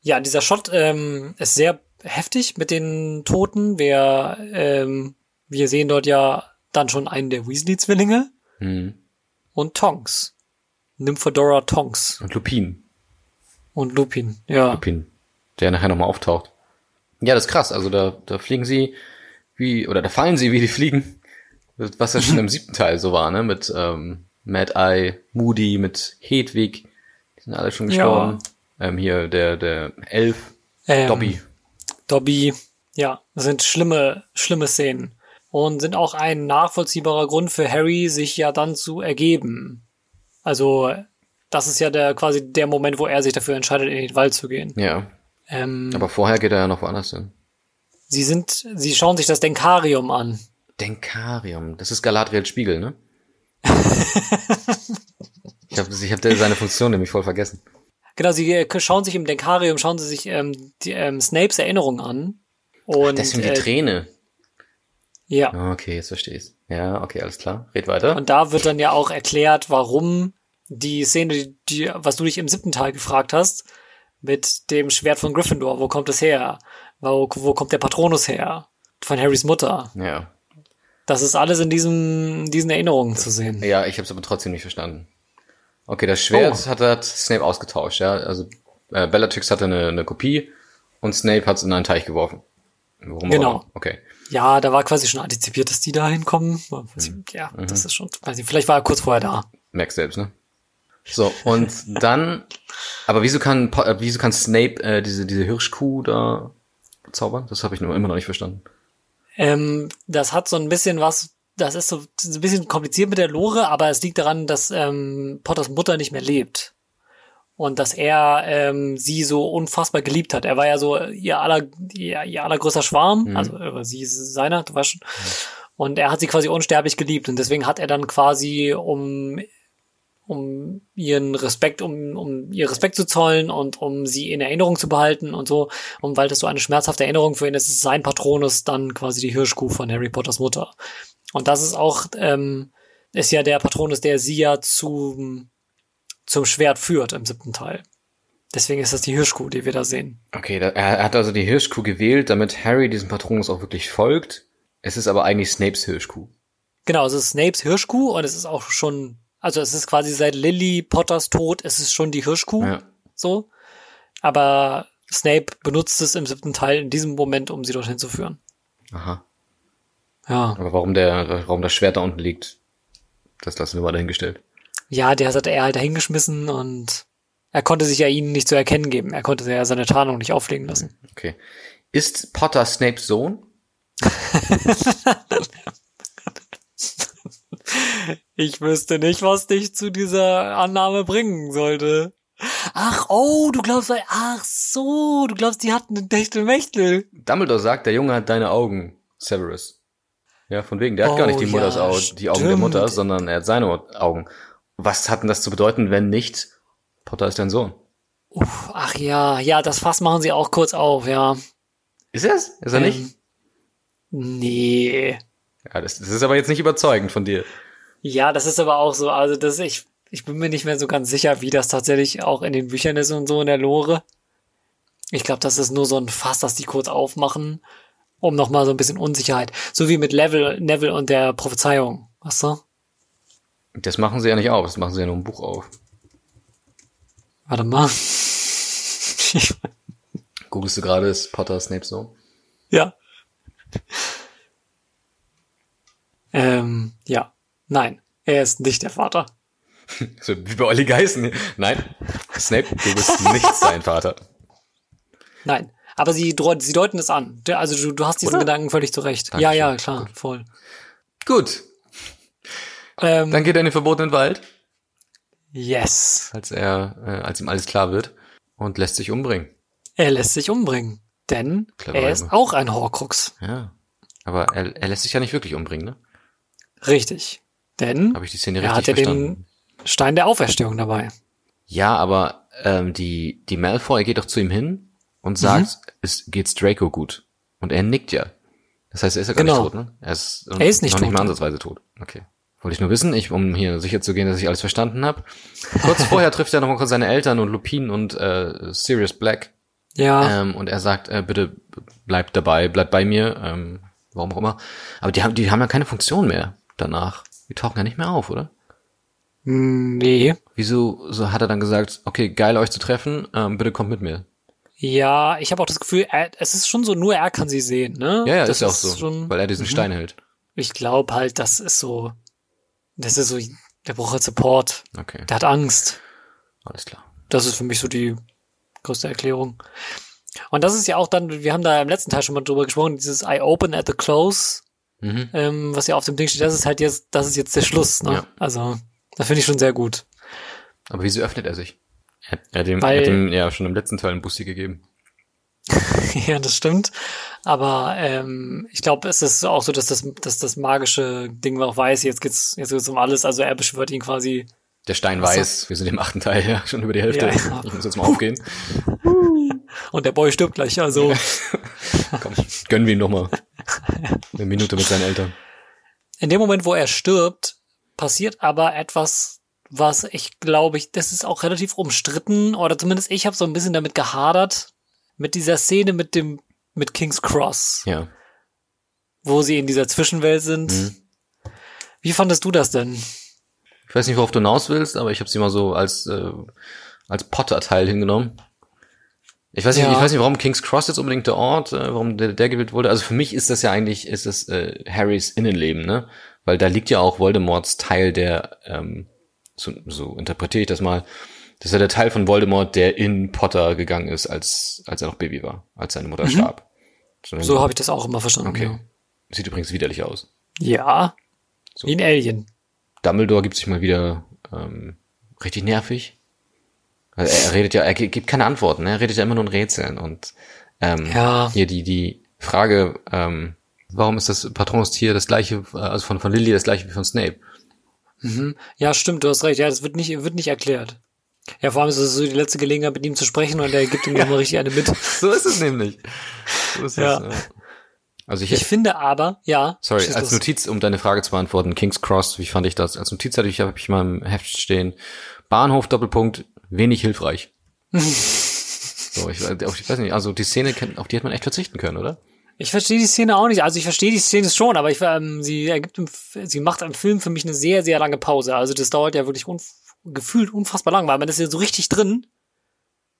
Ja, dieser Shot ähm, ist sehr heftig mit den Toten. Wir, ähm, wir sehen dort ja dann schon einen der Weasley-Zwillinge Hm. und Tonks. Nymphadora Tonks Und Lupin. und Lupin. Ja, Lupin. Der nachher nochmal auftaucht. Ja, das ist krass. Also da, da fliegen sie wie, oder da fallen sie wie die Fliegen. Was ja schon im siebten Teil so war, ne? Mit ähm, Mad Eye, Moody, mit Hedwig. Die sind alle schon Ja. gestorben. Ähm, hier der, der Elf, ähm, Dobby. Dobby. Ja, das sind schlimme, schlimme Szenen. Und sind auch ein nachvollziehbarer Grund für Harry, sich ja dann zu ergeben. Also, das ist ja der quasi der Moment, wo er sich dafür entscheidet, in den Wald zu gehen. Ja. Ähm, Aber vorher geht er ja noch woanders hin. sie sind, sie schauen sich das Denkarium an. Denkarium. Das ist Galadriels Spiegel, ne? ich habe ich hab seine Funktion nämlich voll vergessen. Genau, sie äh, schauen sich im Denkarium, schauen sie sich ähm, die, ähm, Snapes Erinnerung an. Und Deswegen die äh, Träne. ja, Ah, Okay, jetzt verstehe ich's. Ja, okay, alles klar. Red weiter. und da wird dann ja auch erklärt, warum die Szene, die, die, was du dich im siebten Teil gefragt hast, mit dem Schwert von Gryffindor, wo kommt es her? Wo, wo kommt der Patronus her? Von Harrys Mutter. ja. Das ist alles in diesem, diesen Erinnerungen zu sehen. Ja, ich habe es aber trotzdem nicht verstanden. Okay, das Schwert Oh. hat, hat Snape ausgetauscht, ja. Also äh, Bellatrix hatte eine, eine Kopie und Snape hat es in einen Teich geworfen. Warum Genau. Okay. Ja, da war quasi schon antizipiert, dass die da hinkommen. Mhm. Ja, das ist schon, weiß ich, vielleicht war er kurz vorher da. Merkst selbst, ne? So, und dann, aber wieso kann, wieso kann Snape äh, diese, diese Hirschkuh da zaubern? Das habe ich nur immer noch nicht verstanden. Ähm, das hat so ein bisschen was, das ist so ein bisschen kompliziert mit der Lore, aber es liegt daran, dass ähm, Potters Mutter nicht mehr lebt. Und dass er ähm, sie so unfassbar geliebt hat. Er war ja so ihr, aller, ihr, ihr allergrößter Schwarm, also äh, sie ist seiner, du weißt schon. Und er hat sie quasi unsterblich geliebt. Und deswegen hat er dann quasi, um, um ihren Respekt, um, um ihr Respekt zu zollen und um sie in Erinnerung zu behalten und so. Und weil das so eine schmerzhafte Erinnerung für ihn ist, ist sein Patronus dann quasi die Hirschkuh von Harry Potters Mutter. Und das ist auch, ähm, ist ja der Patronus, der sie ja zum, zum Schwert führt im siebten Teil. Deswegen ist das die Hirschkuh, die wir da sehen. Okay, da, er hat also die Hirschkuh gewählt, damit Harry diesem Patronus auch wirklich folgt. Es ist aber eigentlich Snapes Hirschkuh. Genau, es ist Snapes Hirschkuh und es ist auch schon, also es ist quasi seit Lily Potters Tod, es ist schon die Hirschkuh. Ja. So. Aber Snape benutzt es im siebten Teil in diesem Moment, um sie dorthin zu führen. Aha. Ja. Aber warum der, warum das Schwert da unten liegt, das lassen wir mal dahingestellt. Ja, der hat er halt dahingeschmissen und er konnte sich ja ihnen nicht zu erkennen geben. Er konnte ja seine Tarnung nicht auflegen lassen. Okay. Ist Potter Snapes Sohn? Ich wüsste nicht, was dich zu dieser Annahme bringen sollte. Ach, oh, du glaubst, ach so, du glaubst, die hatten einen Techtelmechtel. Dumbledore sagt, der Junge hat deine Augen, Severus. Ja, von wegen, der hat gar nicht die Oh, Mutters ja, Augen, die Augen der. Mutter, sondern er hat seine Augen. Was hat denn das zu bedeuten, wenn nicht Potter ist dein Sohn? Uff, ach ja, ja, das Fass machen sie auch kurz auf, ja. Ist er es? Ist er nicht? Ähm, Nee. Ja, das, das ist aber jetzt nicht überzeugend von dir. Ja, das ist aber auch so, also das, ich, ich bin mir nicht mehr so ganz sicher, wie das tatsächlich auch in den Büchern ist und so in der Lore. Ich glaube, das ist nur so ein Fass, das die kurz aufmachen, um nochmal so ein bisschen Unsicherheit. So wie mit Level, Neville und der Prophezeiung, weißt du? Das machen sie ja nicht auf, das machen sie ja nur im Buch auf. Warte mal. Googlest du gerade, ist Potter Snapes Sohn? ja. Ähm, ja. Nein, er ist nicht der Vater. So wie bei Olli Geißen. Nein, Snape, du bist nicht sein Vater. Nein. Aber sie, sie deuten es an. Also du, du hast diesen Oder? Gedanken völlig zurecht. Dankeschön. Ja, ja, klar, voll. Gut, Ähm, dann geht er in den verbotenen Wald, yes. als er, äh, als ihm alles klar wird und lässt sich umbringen. Er lässt sich umbringen. Denn Clever, er ist auch ein Horcrux. Ja. Aber er, er lässt sich ja nicht wirklich umbringen, ne? Richtig. Denn Habe ich die Szene er richtig hat ja verstanden? den Stein der Auferstehung dabei. Ja, aber ähm, die, die Malfoy geht doch zu ihm hin und sagt, Mhm. es geht's Draco gut. Und er nickt ja. Das heißt, er ist ja gar Genau. nicht tot, ne? Er ist, Er ist nicht noch nicht tot. mal ansatzweise tot. Okay. Wollte ich nur wissen, ich, um hier sicher zu gehen, dass ich alles verstanden habe. Kurz vorher trifft er noch mal kurz seine Eltern und Lupin und äh, Sirius Black. Ja, Ähm, und er sagt, äh, bitte bleib dabei, bleib bei mir, ähm, warum auch immer. Aber die haben, die haben ja keine Funktion mehr danach. Die tauchen ja nicht mehr auf, oder? nee. Wieso so hat er dann gesagt, okay, geil euch zu treffen, ähm, bitte kommt mit mir. Ja, ich habe auch das Gefühl, er, es ist schon so, nur er kann sie sehen, ne? Ja, ja, das ist ja auch so, Schon, weil er diesen Stein hält. ich glaube halt, das ist so, das ist so, der braucht halt Support. Okay, Der hat Angst. alles klar. Das ist für mich so die größte Erklärung. Und das ist ja auch dann, wir haben da im letzten Teil schon mal drüber gesprochen, dieses I open at the close, Mhm. ähm, was ja auf dem Ding steht, das ist halt jetzt, das ist jetzt der Schluss, ne? Ja. Also, das finde ich schon sehr gut. Aber wieso öffnet er sich? Er, er, hat dem, Weil- er hat ihm ja schon im letzten Teil einen Bussi gegeben. ja, das stimmt. Aber ähm, ich glaube, es ist auch so, dass das, dass das magische Ding auch weiß, jetzt geht's, jetzt geht's um alles. Also er beschwört ihn quasi. Der Stein weiß, wir sind im achten Teil ja schon über die Hälfte. Ja, ja. Ich muss jetzt mal aufgehen. Und der Boy stirbt gleich. Also Komm, gönnen wir ihm noch mal eine Minute mit seinen Eltern. in dem Moment, wo er stirbt, passiert aber etwas, was ich glaube, ich, das ist auch relativ umstritten, oder zumindest ich habe so ein bisschen damit gehadert, mit dieser Szene mit dem, mit King's Cross, Ja. wo sie in dieser Zwischenwelt sind. Mhm. Wie fandest du das denn? Ich weiß nicht, worauf du hinaus willst, aber ich habe sie mal so als äh, als Potter-Teil hingenommen. Ich weiß nicht, Ja. ich weiß nicht, warum King's Cross jetzt unbedingt der Ort, äh, warum der, der gewählt wurde. Also für mich ist das ja eigentlich, ist das äh, Harrys Innenleben, ne? Weil da liegt ja auch Voldemorts Teil, der, ähm, so, so interpretiere ich das mal, das ist ja der Teil von Voldemort, der in Potter gegangen ist, als als er noch Baby war, als seine Mutter starb. So, So habe ich das auch immer verstanden. okay. Sieht übrigens widerlich aus. Ja, ja So. wie ein Alien. Dumbledore gibt sich mal wieder ähm, richtig nervig. Also er, redet ja, er gi- gibt keine Antworten, ne? er redet ja immer nur in Rätseln und ähm, Ja. hier die die Frage, ähm, warum ist das Patronstier das gleiche, äh, also von von Lily das gleiche wie von Snape? Mhm. Ja, stimmt, du hast recht. Ja, das wird nicht, wird nicht erklärt. Ja, vor allem ist es so die letzte Gelegenheit, mit ihm zu sprechen und er gibt ihm nochmal richtig eine mit. So ist es nämlich. So ist Ja. es, ja. Also ich, Ich finde aber, ja. sorry, als los. Notiz, um deine Frage zu beantworten, King's Cross, wie fand ich das? Als Notiz hatte ich, habe ich mal im Heft stehen, Bahnhof, Doppelpunkt, wenig hilfreich. so, ich, ich weiß nicht, also die Szene, kennt- auf die hätte man echt verzichten können, oder? Ich verstehe die Szene auch nicht. Also ich verstehe die Szene schon, aber ich, ähm, sie ergibt, im, sie macht im Film für mich eine sehr, sehr lange Pause. Also das dauert ja wirklich unf gefühlt unfassbar lang, weil man ist ja so richtig drin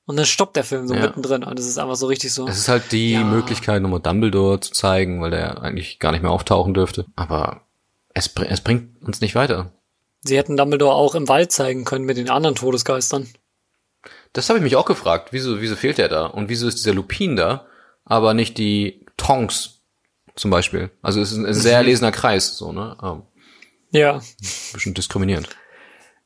und dann stoppt der Film so Ja. mittendrin und das ist einfach so richtig so. Es ist halt die Ja. Möglichkeit, nochmal Dumbledore zu zeigen, weil der eigentlich gar nicht mehr auftauchen dürfte. Aber es, es bringt uns nicht weiter. Sie hätten Dumbledore auch im Wald zeigen können mit den anderen Todesgeistern. Das habe ich mich auch gefragt. Wieso, wieso fehlt der da? Und wieso ist dieser Lupin da, aber nicht die Tonks zum Beispiel? Also es ist ein sehr erlesener Kreis, so, ne? Ähm, Ja. bestimmt diskriminierend.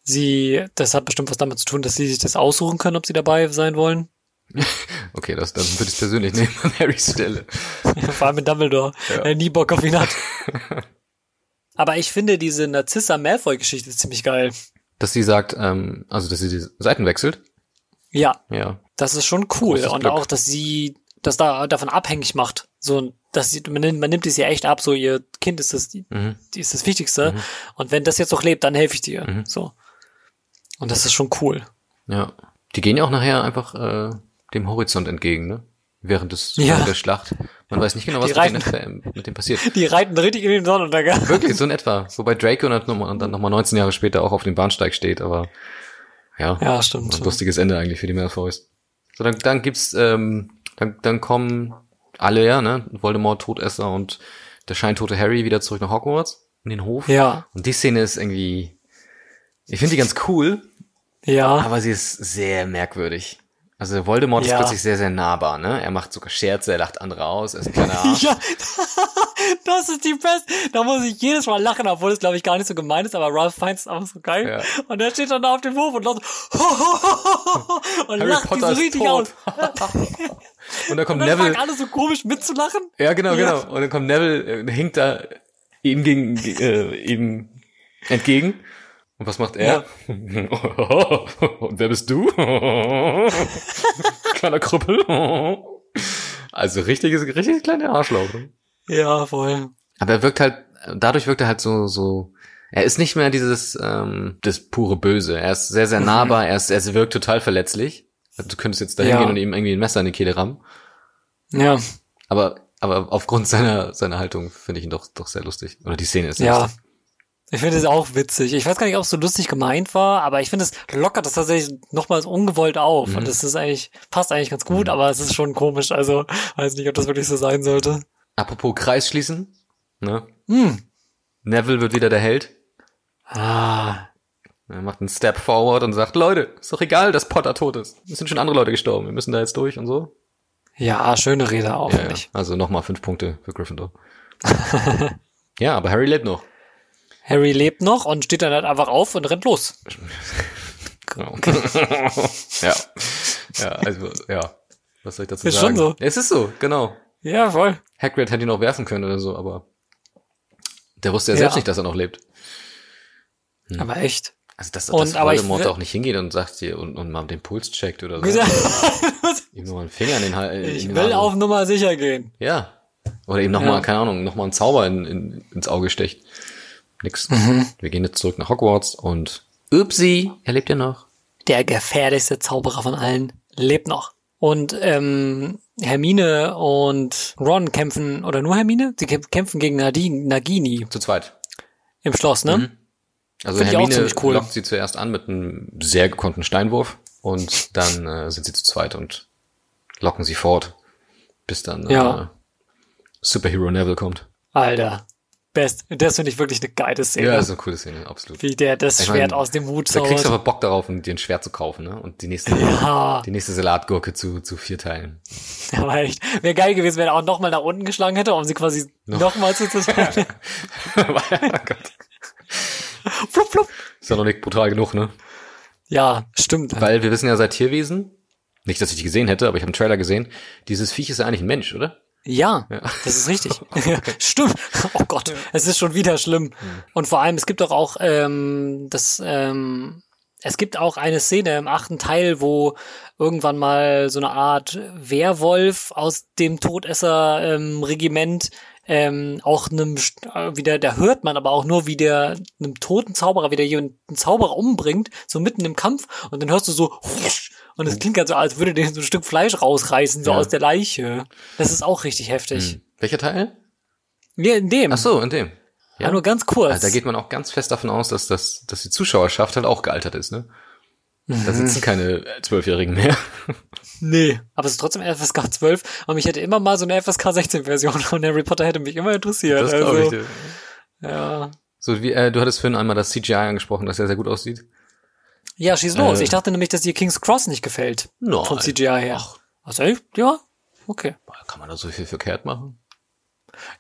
Sie, das hat bestimmt was damit zu tun, dass sie sich das aussuchen können, ob sie dabei sein wollen. Okay, das, dann würde ich persönlich nehmen an Harrys Stelle. Vor allem mit Dumbledore, Ja. der nie Bock auf ihn hat. Aber ich finde diese Narcissa Malfoy-Geschichte ziemlich geil. Dass sie sagt, ähm, also dass sie die Seiten wechselt. Ja, Ja. das ist schon cool. Großes Und Glück. auch, dass sie das da davon abhängig macht. So, dass sie, man, nimmt- man nimmt es ja echt ab, so ihr Kind ist das, die, Mhm. ist das Wichtigste. Und wenn das jetzt noch lebt, dann helfe ich dir. Mhm. So. Und das ist schon cool. Ja. Die gehen ja auch nachher einfach äh, dem Horizont entgegen, ne? Während des Ja. während der Schlacht. Man weiß nicht genau, was reiten- mit dem passiert. Die reiten richtig in den Sonnenuntergang. Wirklich, so in etwa. Wobei Draco dann nochmal dann noch mal 19 Jahre später auch auf dem Bahnsteig steht, aber ja, Ja, stimmt. ein lustiges Ende eigentlich für die Malfoys. So, dann, dann gibt's, ähm, dann, dann kommen alle, ja, ne? Voldemort, Todesser und der scheintote Harry wieder zurück nach Hogwarts, in den Hof. Ja, Und die Szene ist irgendwie, ich finde die ganz cool, ja. aber sie ist sehr merkwürdig. Also Voldemort ist Ja. plötzlich sehr, sehr nahbar, ne? Er macht sogar Scherze, er lacht andere aus, er ist ein kleiner Arsch. Ja, das ist die beste. Da muss ich jedes Mal lachen, obwohl es, glaube ich, gar nicht so gemein ist, aber Ralph findet es einfach so geil. Ja. Und der steht dann da auf dem Hof und lacht so, und Harry lacht die Potter so ist richtig tot. aus. Und dann kommt Und dann Neville. alle so komisch mitzulachen. Ja, genau, Ja. genau. Und dann kommt Neville, äh, hinkt da ihm gegen, äh, ihm entgegen. Und was macht er? Und wer bist du? Kleiner Krüppel. Also richtiges, richtiges kleiner Arschloch. Ja, voll. Aber er wirkt halt, dadurch wirkt er halt so, so, er ist nicht mehr dieses, ähm, das pure Böse. Er ist sehr, sehr nahbar, er ist, er wirkt total verletzlich. Du könntest jetzt dahin Ja. gehen und ihm irgendwie ein Messer in die Kehle rammen. Ja, Aber, aber aufgrund seiner, seiner Haltung finde ich ihn doch, doch sehr lustig. Oder die Szene ist ja. lustig. Ich finde es auch witzig. Ich weiß gar nicht, ob es so lustig gemeint war, aber ich finde es lockert das tatsächlich nochmals ungewollt auf. Mhm. Und das ist eigentlich, passt eigentlich ganz gut, aber es ist schon komisch. Also, weiß nicht, ob das wirklich so sein sollte. Apropos Kreis schließen, ne? Hm. Neville wird wieder der Held. Ah. Er macht einen Step forward und sagt, Leute, ist doch egal, dass Potter tot ist. Es sind schon andere Leute gestorben. Wir müssen da jetzt durch und so. Ja, schöne Rede auch, Ja, ja. Also nochmal fünf Punkte für Gryffindor. ja, aber Harry lebt noch. Harry lebt noch und steht dann halt einfach auf und rennt los. Genau. ja. Ja, also, ja. Was soll ich dazu Ist sagen? schon so. Es ist so, genau. Ja, voll. Hagrid hätte ihn auch werfen können oder so, aber der wusste ja Ja. selbst nicht, dass er noch lebt. Hm. Aber echt. Also, dass, Und, dass ich Voldemort will- auch nicht hingeht und sagt hier und, und mal den Puls checkt oder so. Ihm nur mal einen Finger in den Hals. in ich will Nase. auf Nummer sicher gehen. Ja. Oder ihm nochmal, Ja. keine Ahnung, nochmal einen Zauber in, in, ins Auge stecht. Nix. Mhm. Wir gehen jetzt zurück nach Hogwarts und upsi, er lebt ja noch. Der gefährlichste Zauberer von allen lebt noch. Und ähm, Hermine und Ron kämpfen, oder nur Hermine? Sie kämp- kämpfen gegen Nadine, Nagini Zu zweit. im Schloss, ne? Mhm. Also Find Hermine cool. lockt sie zuerst an mit einem sehr gekonnten Steinwurf und dann äh, sind sie zu zweit und locken sie fort, bis dann Ja. äh, Superhero Neville kommt. Alter. Best. Das finde ich wirklich eine geile Szene. Ja, ist eine coole Szene, absolut. Wie der das Ich Schwert mein, aus dem Hut Da kriegst du zaubert. aber Bock darauf, dir ein Schwert zu kaufen, ne? Und die nächste, Ja. die nächste Salatgurke zu, zu vier Teilen. Aber echt. Wäre geil gewesen, wenn er auch nochmal nach unten geschlagen hätte, um sie quasi Noch. nochmal zu zerstören. oh flup, flup. Ist ja noch nicht brutal genug, ne? Ja, stimmt. Weil wir wissen ja seit Tierwesen, nicht, dass ich die gesehen hätte, aber ich habe einen Trailer gesehen, dieses Viech ist ja eigentlich ein Mensch, oder? Ja, Ja. das ist richtig. Stimmt. Oh Gott, es ist schon wieder schlimm. Und vor allem, es gibt doch auch ähm, das, ähm, es gibt auch eine Szene im achten Teil, wo irgendwann mal so eine Art Werwolf aus dem Todesser-Regiment ähm, auch einem äh, wieder, da hört man aber auch nur, wie der einem toten Zauberer wieder jemanden Zauberer umbringt, so mitten im Kampf und dann hörst du so husch, und es klingt halt so, als würde der so ein Stück Fleisch rausreißen, so Ja. aus der Leiche. Das ist auch richtig heftig. Hm. Welcher Teil? Ja, in dem. Ach so, in dem. Ja, nur ganz kurz. Also da geht man auch ganz fest davon aus, dass, das, dass die Zuschauerschaft halt auch gealtert ist, ne? Da sitzen keine Zwölfjährigen mehr. nee. Aber es ist trotzdem FSK 12 und mich hätte immer mal so eine FSK 16 Version von Harry Potter hätte mich immer interessiert. Das also, ich. dir. Ja. So wie, äh, du hattest vorhin einmal das CGI angesprochen, das ja sehr gut aussieht. Ja, schieß los. Äh. ich dachte nämlich, dass dir King's Cross nicht gefällt. Nein. Vom CGI her. Ach. Also, ja. Okay. Kann man da so viel verkehrt machen?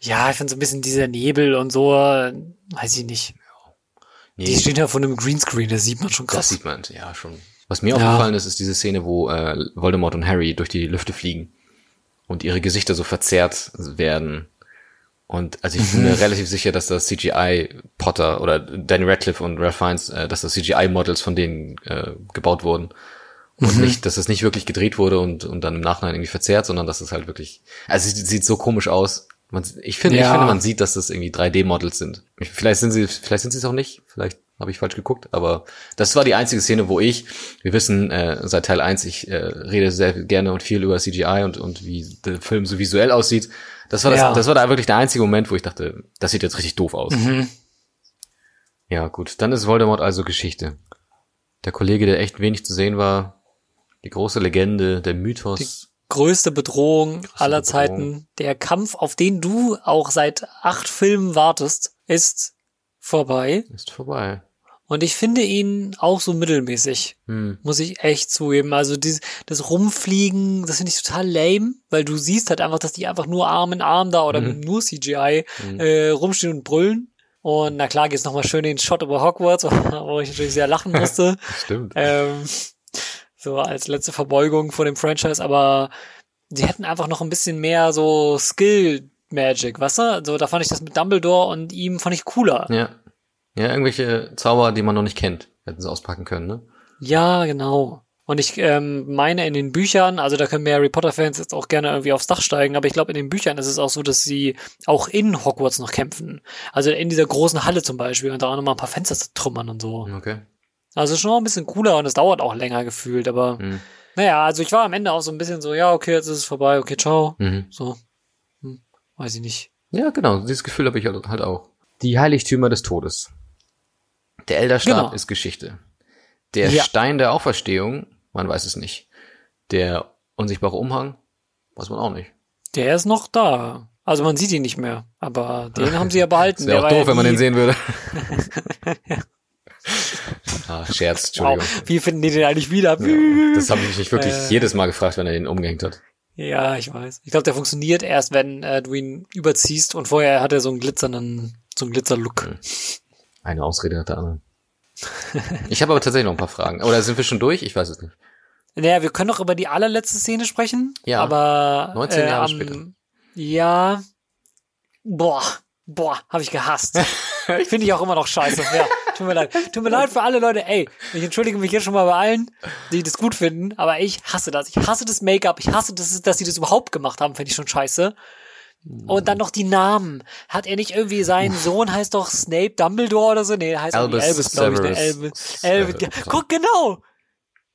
Ja, ich finde so ein bisschen dieser Nebel und so, weiß ich nicht. Nee, Die stehen ja vor einem Greenscreen, das sieht man schon das krass. sieht man, ja schon. Was mir Ja. aufgefallen ist, ist diese Szene, wo äh, Voldemort und Harry durch die Lüfte fliegen und ihre Gesichter so verzerrt werden. Und also ich bin Mhm. mir relativ sicher, dass das CGI Potter oder Danny Radcliffe und Ralph Fiennes, äh, dass das CGI Models von denen äh, gebaut wurden. Und Mhm. nicht, dass es nicht wirklich gedreht wurde und, und dann im Nachhinein irgendwie verzerrt, sondern dass es halt wirklich, also es sieht, so komisch aus. Man, ich finde, ich Ja. finde, man sieht, dass das irgendwie 3D-Models sind. Ich- Vielleicht sind sie, vielleicht sind sie es auch nicht. Vielleicht habe ich falsch geguckt, aber das war die einzige Szene, wo ich, wir wissen äh, seit Teil 1, ich äh, rede sehr gerne und viel über CGI und, und wie der Film so visuell aussieht. Das war das, Ja. das war da wirklich der einzige Moment, wo ich dachte, das sieht jetzt richtig doof aus. Mhm. Ja, gut, dann ist Voldemort also Geschichte. Der Kollege, der echt wenig zu sehen war, die große Legende, der Mythos. Größte Bedrohung aller Bedrohung. Zeiten. Der Kampf, auf den du auch seit acht Filmen wartest, ist vorbei. ist vorbei. Und ich finde ihn auch so mittelmäßig. Hm. Muss ich echt zugeben. Also dieses, das Rumfliegen, das finde ich total lame, weil du siehst halt einfach, dass die einfach nur Arm in Arm da oder Mhm. nur CGI äh, rumstehen und brüllen. Und na klar, geht's nochmal schön den Shot über Hogwarts, wo ich natürlich sehr lachen musste. Stimmt. ähm, so als letzte Verbeugung vor dem Franchise, aber sie hätten einfach noch ein bisschen mehr so Skill Magic, weißt du? Also da fand ich das mit Dumbledore und ihm fand ich cooler. Ja. Ja, irgendwelche Zauber, die man noch nicht kennt, hätten sie auspacken können, ne? Ja, genau. Und ich ähm, meine in den Büchern, also da können mehr Harry Potter-Fans jetzt auch gerne irgendwie aufs Dach steigen, aber ich glaube in den Büchern ist es auch so, dass sie auch in Hogwarts noch kämpfen. Also in dieser großen Halle zum Beispiel und da auch nochmal ein paar Fenster zu trümmern und so. Okay. Also schon noch ein bisschen cooler und es dauert auch länger gefühlt, aber Mhm. naja, also ich war am Ende auch so ein bisschen so, ja, okay, jetzt ist es vorbei, okay, ciao. Mhm. So. Hm, weiß ich nicht. Ja, genau, dieses Gefühl habe ich halt halt auch. Die Heiligtümer des Todes. Der Elderstab Genau. ist Geschichte. Der Ja. Stein der Auferstehung, man weiß es nicht. Der unsichtbare Umhang, weiß man auch nicht. Der ist noch da. Also man sieht ihn nicht mehr, aber den haben sie ja behalten. Wäre auch doof, ja wenn man den sehen würde. ah, Scherz, Entschuldigung. Wow, wie finden die den eigentlich wieder? Ja, das habe ich mich wirklich Äh. jedes Mal gefragt, wenn er den umgehängt hat. Ja, ich weiß. Ich glaube, der funktioniert erst, wenn äh, du ihn überziehst und vorher hat er so einen glitzernden, so einen Glitzerlook. Eine Ausrede nach der anderen. Ich habe aber tatsächlich noch ein paar Fragen. Oder sind wir schon durch? Ich weiß es nicht. Naja, wir können noch über die allerletzte Szene sprechen. Ja. Aber 19 äh, Jahre am- später. Ja. Boah, boah, habe ich gehasst. Finde ich auch immer noch scheiße. Ja, tut mir leid. Tut mir leid für alle Leute. Ey, ich entschuldige mich hier schon mal bei allen, die das gut finden, aber ich hasse das. Ich hasse das Make-up. Ich hasse, das, dass sie das überhaupt gemacht haben, finde ich schon scheiße. Und dann noch die Namen. Hat er nicht irgendwie sein Sohn heißt doch Snape Dumbledore oder so? Nee, heißt Albus Albus, glaube ich. Ne? Albus, Albus, ja. Severus. Guck, genau.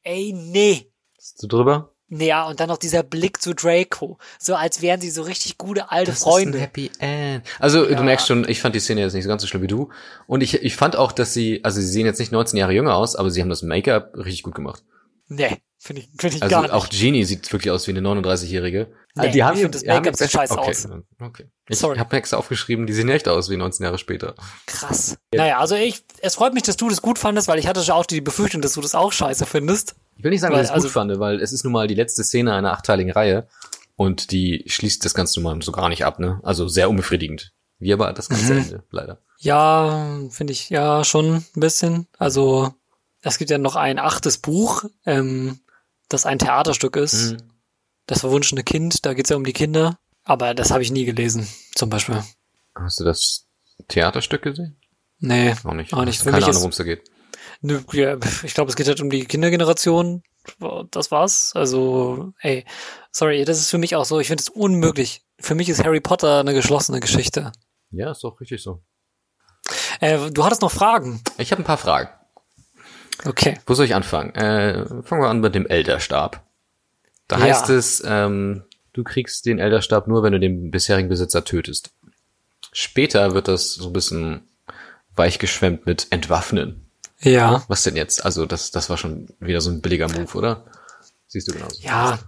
Ey, nee. Bist du drüber? Ja, und dann noch dieser Blick zu Draco. So als wären sie so richtig gute alte Das ist Freunde. ein Happy End. Also Ja. du merkst schon, ich fand die Szene jetzt nicht so ganz so schlimm wie du. Und ich, ich fand auch, dass sie, also sie sehen jetzt nicht 19 Jahre jünger aus, aber sie haben das Make-up richtig gut gemacht. Nee, finde ich, finde ich Also gar nicht. auch Genie sieht wirklich aus wie eine 39-Jährige. Nee, die haben ich find das die haben Make-up sieht scheiße okay, aus. Okay. Ich Sorry. habe extra aufgeschrieben, die sehen echt aus wie 19 Jahre später. Krass. Naja, also ich, es freut mich, dass du das gut fandest, weil ich hatte schon auch die Befürchtung, dass du das auch scheiße findest. Ich will nicht sagen, Weil, dass ich es also- gut fand, weil es ist nun mal die letzte Szene einer achteiligen Reihe und die schließt das Ganze nun mal so gar nicht ab, ne? Also sehr unbefriedigend. Wie aber das ganze Mhm. Ende, leider. Ja, finde ich ja schon ein bisschen. Also es gibt ja noch ein achtes Buch, ähm, das ein Theaterstück ist. Mhm. Das verwunschene Kind, da geht's ja um die Kinder. Aber das habe ich nie gelesen, zum Beispiel. Hast du das Theaterstück gesehen? Nee, Auch nicht. Auch nicht. Für Keine Ahnung, worum es da geht. Nö, ja, ich glaube, es geht halt um die Kindergeneration. Das war's. Also, ey, sorry, das ist für mich auch so. Ich finde es unmöglich. Für mich ist Harry Potter eine geschlossene Geschichte. Ja, ist doch richtig so. Äh, du hattest noch Fragen. Ich habe ein paar Fragen. Okay. Wo soll ich anfangen? Äh, fangen wir an mit dem Elderstab. Da Ja. heißt es, ähm, du kriegst den Elderstab nur, wenn du den bisherigen Besitzer tötest. Später wird das so ein bisschen weichgeschwemmt mit Entwaffnen. Ja. Was denn jetzt? Also das, das war schon wieder so ein billiger Move, oder? Siehst du genauso? Ja.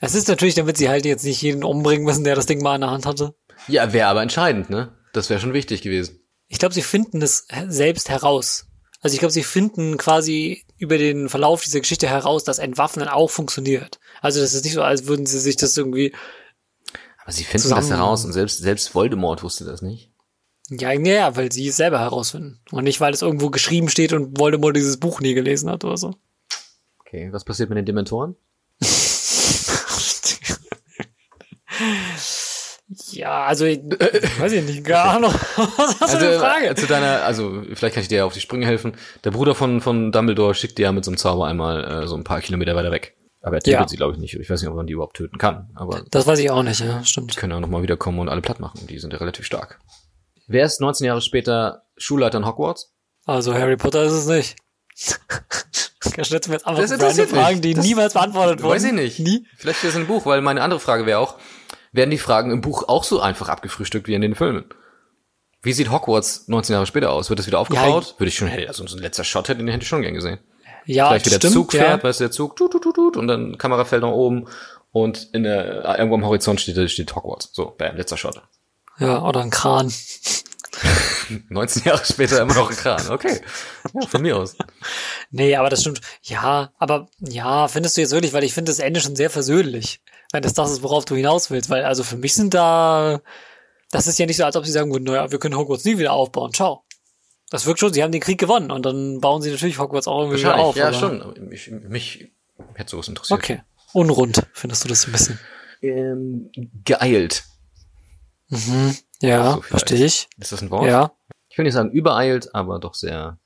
Es ist natürlich, damit sie halt jetzt nicht jeden umbringen müssen, der das Ding mal in der Hand hatte. Ja, wäre aber entscheidend, ne? Das wäre schon wichtig gewesen. Ich glaube, sie finden das selbst heraus. Also ich glaube, sie finden quasi über den Verlauf dieser Geschichte heraus, dass Entwaffnen auch funktioniert. Also das ist nicht so, als würden sie sich das irgendwie Aber sie finden das heraus und selbst, selbst Voldemort wusste das nicht. Ja, ja, weil sie es selber herausfinden. Und nicht, weil es irgendwo geschrieben steht und Voldemort dieses Buch nie gelesen hat oder so. Okay, was passiert mit den Dementoren? Ja, also, weiß ich nicht, gar Ahnung. Was hast du für eine Frage? äh, zu deiner, also vielleicht kann ich dir ja auf die Sprünge helfen. Der Bruder von, von Dumbledore schickt dir ja mit so einem Zauber einmal äh, so ein paar Kilometer weiter weg. Aber er tötet Ja. sie, glaube ich, nicht. Ich weiß nicht, ob man die überhaupt töten kann. Aber Das weiß ich auch nicht, ja, stimmt. können ja nochmal wiederkommen und alle platt machen. Die sind ja relativ stark. Wer ist 19 Jahre später Schulleiter in Hogwarts? Also Harry Potter ist es nicht. Mir jetzt einfach Das. Fragen, die Das- niemals beantwortet wurden. Weiß ich nicht. Nie. Vielleicht steht es im Buch, weil meine andere Frage wäre auch, werden die Fragen im Buch auch so einfach abgefrühstückt wie in den Filmen? Wie sieht Hogwarts 19 Jahre später aus? Wird das wieder aufgebaut? Würde ich schon, also so ein letzter Shot hätte, den hätte ich schon gern gesehen. Ja, Vielleicht wie der stimmt, Zug ja. fährt, weißt du, der Zug, tut, tut, tut, tut, und dann Kamera fällt nach oben und in der, irgendwo am Horizont steht, steht Hogwarts. So, bam, letzter Shot. Ja, oder ein Kran. 19 Jahre später immer noch ein Kran. Okay. Ja, von mir aus. Nee, aber das stimmt. Ja, aber ja, findest du jetzt wirklich, weil ich finde das Ende schon sehr versöhnlich. Wenn das das ist, worauf du hinaus willst. Weil also für mich sind da, das ist ja nicht so, als ob sie sagen würden, naja, wir können Hogwarts nie wieder aufbauen. Ciao. Das wirkt schon, sie haben den Krieg gewonnen und dann bauen sie natürlich Hogwarts auch irgendwie wieder auf. ja, aber- schon. Mich, mich hätte sowas interessiert. Okay. Unrund, findest du das ein bisschen. Ähm, geeilt. Mhm. Ja, So verstehe ich. Ist das ein Wort? Ja. Ich will nicht sagen übereilt, aber doch sehr,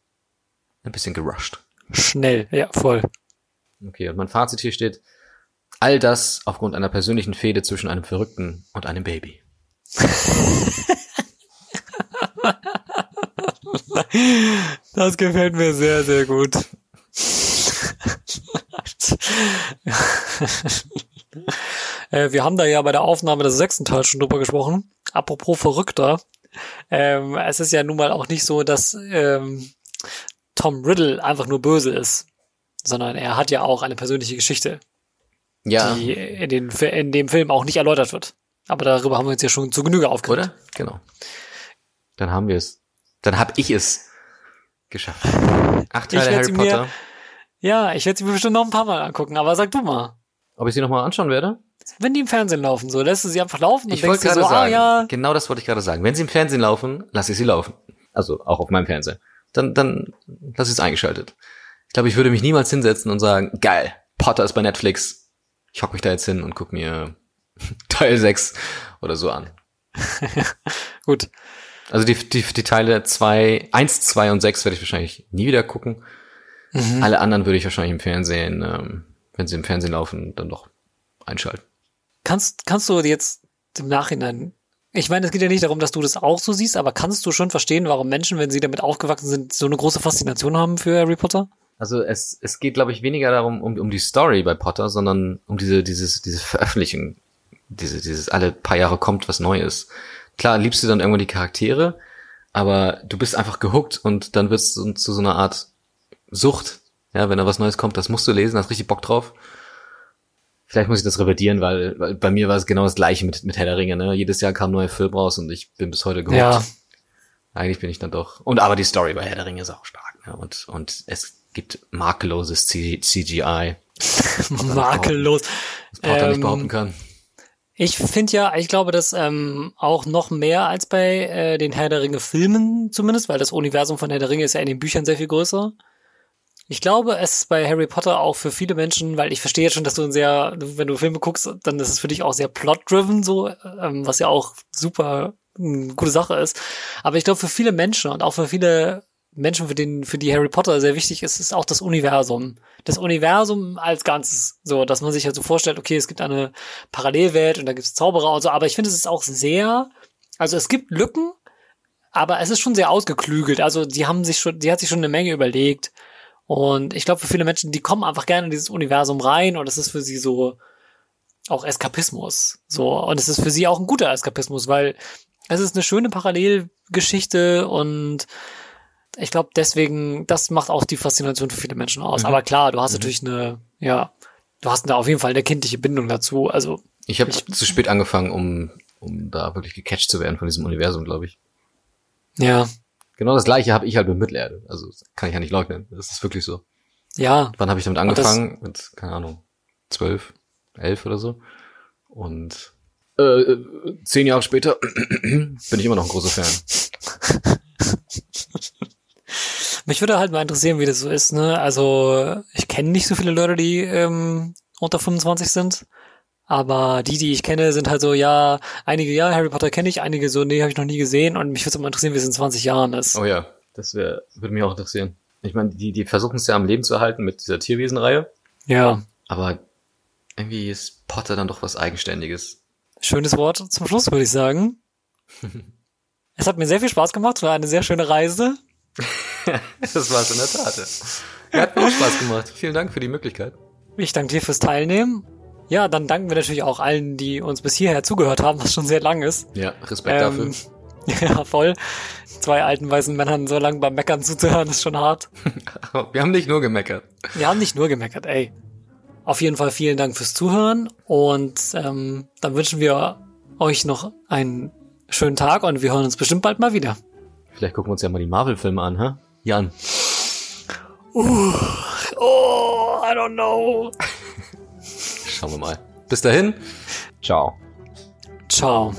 ein bisschen gerusht. Schnell, ja, voll. Okay, und mein Fazit hier steht, all das aufgrund einer persönlichen Fehde zwischen einem Verrückten und einem Baby. Das gefällt mir sehr, sehr gut. äh, wir haben da ja bei der Aufnahme des sechsten Teils schon drüber gesprochen. Apropos Verrückter. Ähm, es ist ja nun mal auch nicht so, dass ähm, Tom Riddle einfach nur böse ist, sondern er hat ja auch eine persönliche Geschichte, Ja, die in, den, in dem Film auch nicht erläutert wird. Aber darüber haben wir uns ja schon zu Genüge aufgeregt. oder? Genau. Dann haben wir es. Dann hab ich es geschafft. Acht Teile Harry sie mir- Potter. Ja, ich werde sie mir bestimmt noch ein paar Mal angucken, aber sag du mal. Ob ich sie nochmal anschauen werde? Wenn die im Fernsehen laufen, so lässt du sie einfach laufen Ich wollte gerade so, ah sagen, ja, genau das wollte ich gerade sagen. Wenn sie im Fernsehen laufen, lasse ich sie laufen. Also auch auf meinem Fernseher. Dann, dann lasse ich es eingeschaltet. Ich glaube, ich würde mich niemals hinsetzen und sagen, geil, Potter ist bei Netflix. Ich hock mich da jetzt hin und guck mir Teil 6 oder so an. gut. Also die, die, die Teile 2, 1, 2 und 6 werde ich wahrscheinlich nie wieder gucken. Mhm. Alle anderen würde ich wahrscheinlich im Fernsehen, ähm, wenn sie im Fernsehen laufen, dann doch einschalten. Kannst, kannst du jetzt im Nachhinein, ich meine, es geht ja nicht darum, dass du das auch so siehst, aber kannst du schon verstehen, warum Menschen, wenn sie damit aufgewachsen sind, so eine große Faszination haben für Harry Potter? Also es, es geht, glaube ich, weniger darum, um, um die Story bei Potter, sondern um diese, dieses, diese Veröffentlichung. Diese, dieses alle paar Jahre kommt was Neues. Klar, liebst du dann irgendwann die Charaktere, aber du bist einfach gehuckt und dann wirst du zu so einer Art Sucht. Ja, wenn da was Neues kommt, das musst du lesen, hast richtig Bock drauf. Vielleicht muss ich das revidieren, weil, weil bei mir war es genau das gleiche mit, mit Herr der Ringe, ne? Jedes Jahr kam ein neuer Film raus und ich bin bis heute gehuckt. Ja. Eigentlich bin ich dann doch. Und aber die Story bei Herr der Ringe ist auch stark, ne? Und, und es gibt makelloses C CGI, Makellos. das nicht Ähm, behaupten kann. Ich finde ja, ich glaube, dass ähm, auch noch mehr als bei äh, den Herr der Ringe Filmen zumindest, weil das Universum von Herr der Ringe ist ja in den Büchern sehr viel größer. Ich glaube, es ist bei Harry Potter auch für viele Menschen, weil ich verstehe jetzt schon, dass du ein sehr, wenn du Filme guckst, dann ist es für dich auch sehr plot-driven, so, ähm, was ja auch super eine gute Sache ist. Aber ich glaube, für viele Menschen und auch für viele Menschen, für den, für die Harry Potter sehr wichtig ist, ist auch das Universum. Das Universum als Ganzes. So, dass man sich halt so vorstellt, okay, es gibt eine Parallelwelt und da gibt es Zauberer und so. Aber ich finde, es ist auch sehr, also es gibt Lücken, aber es ist schon sehr ausgeklügelt. Also die haben sich schon, die hat sich schon eine Menge überlegt. Und ich glaube, für viele Menschen, die kommen einfach gerne in dieses Universum rein und es ist für sie so auch Eskapismus. So, und es ist für sie auch ein guter Eskapismus, weil es ist eine schöne Parallelgeschichte und ich glaube, deswegen, das macht auch die Faszination für viele Menschen aus. Mhm. Aber klar, du hast mhm. natürlich eine, ja, du hast da auf jeden Fall eine kindliche Bindung dazu. Also ich habe zu spät angefangen, um um da wirklich gecatcht zu werden von diesem Universum, glaube ich. Ja. Genau das gleiche habe ich halt mit Mittelerde. Also kann ich ja nicht leugnen. Das ist wirklich so. Ja. Wann habe ich damit angefangen? Mit, keine Ahnung, zwölf, elf oder so. Und äh, zehn Jahre später bin ich immer noch ein großer Fan. Mich würde halt mal interessieren, wie das so ist, ne? Also, ich kenne nicht so viele Leute, die ähm, unter 25 sind. Aber die, die ich kenne, sind halt so, ja, einige ja, Harry Potter kenne ich, einige so, nee, habe ich noch nie gesehen. Und mich würde mal interessieren, wie es in 20 Jahren ist. Oh ja, das wär, würde mich auch interessieren. Ich meine, die, die versuchen es ja am Leben zu erhalten mit dieser Tierwesenreihe. Ja. Aber irgendwie ist Potter dann doch was Eigenständiges. Schönes Wort zum Schluss, würde ich sagen. es hat mir sehr viel Spaß gemacht, es war eine sehr schöne Reise. das war es in der Tat. Ja. Hat mir auch Spaß gemacht. Vielen Dank für die Möglichkeit. Ich danke dir fürs Teilnehmen ja, dann danken wir natürlich auch allen, die uns bis hierher zugehört haben, was schon sehr lang ist. Ja, Respekt ähm, dafür. Ja, voll. Zwei alten weißen Männern so lange beim Meckern zuzuhören, ist schon hart. wir haben nicht nur gemeckert. Wir haben nicht nur gemeckert, ey. Auf jeden Fall vielen Dank fürs Zuhören und ähm, dann wünschen wir euch noch einen schönen Tag und wir hören uns bestimmt bald mal wieder. Vielleicht gucken wir uns ja mal die Marvel-Filme an, hä? Jan. Uh, oh, I don't know. Schauen wir mal. Bis dahin. Ciao. Ciao.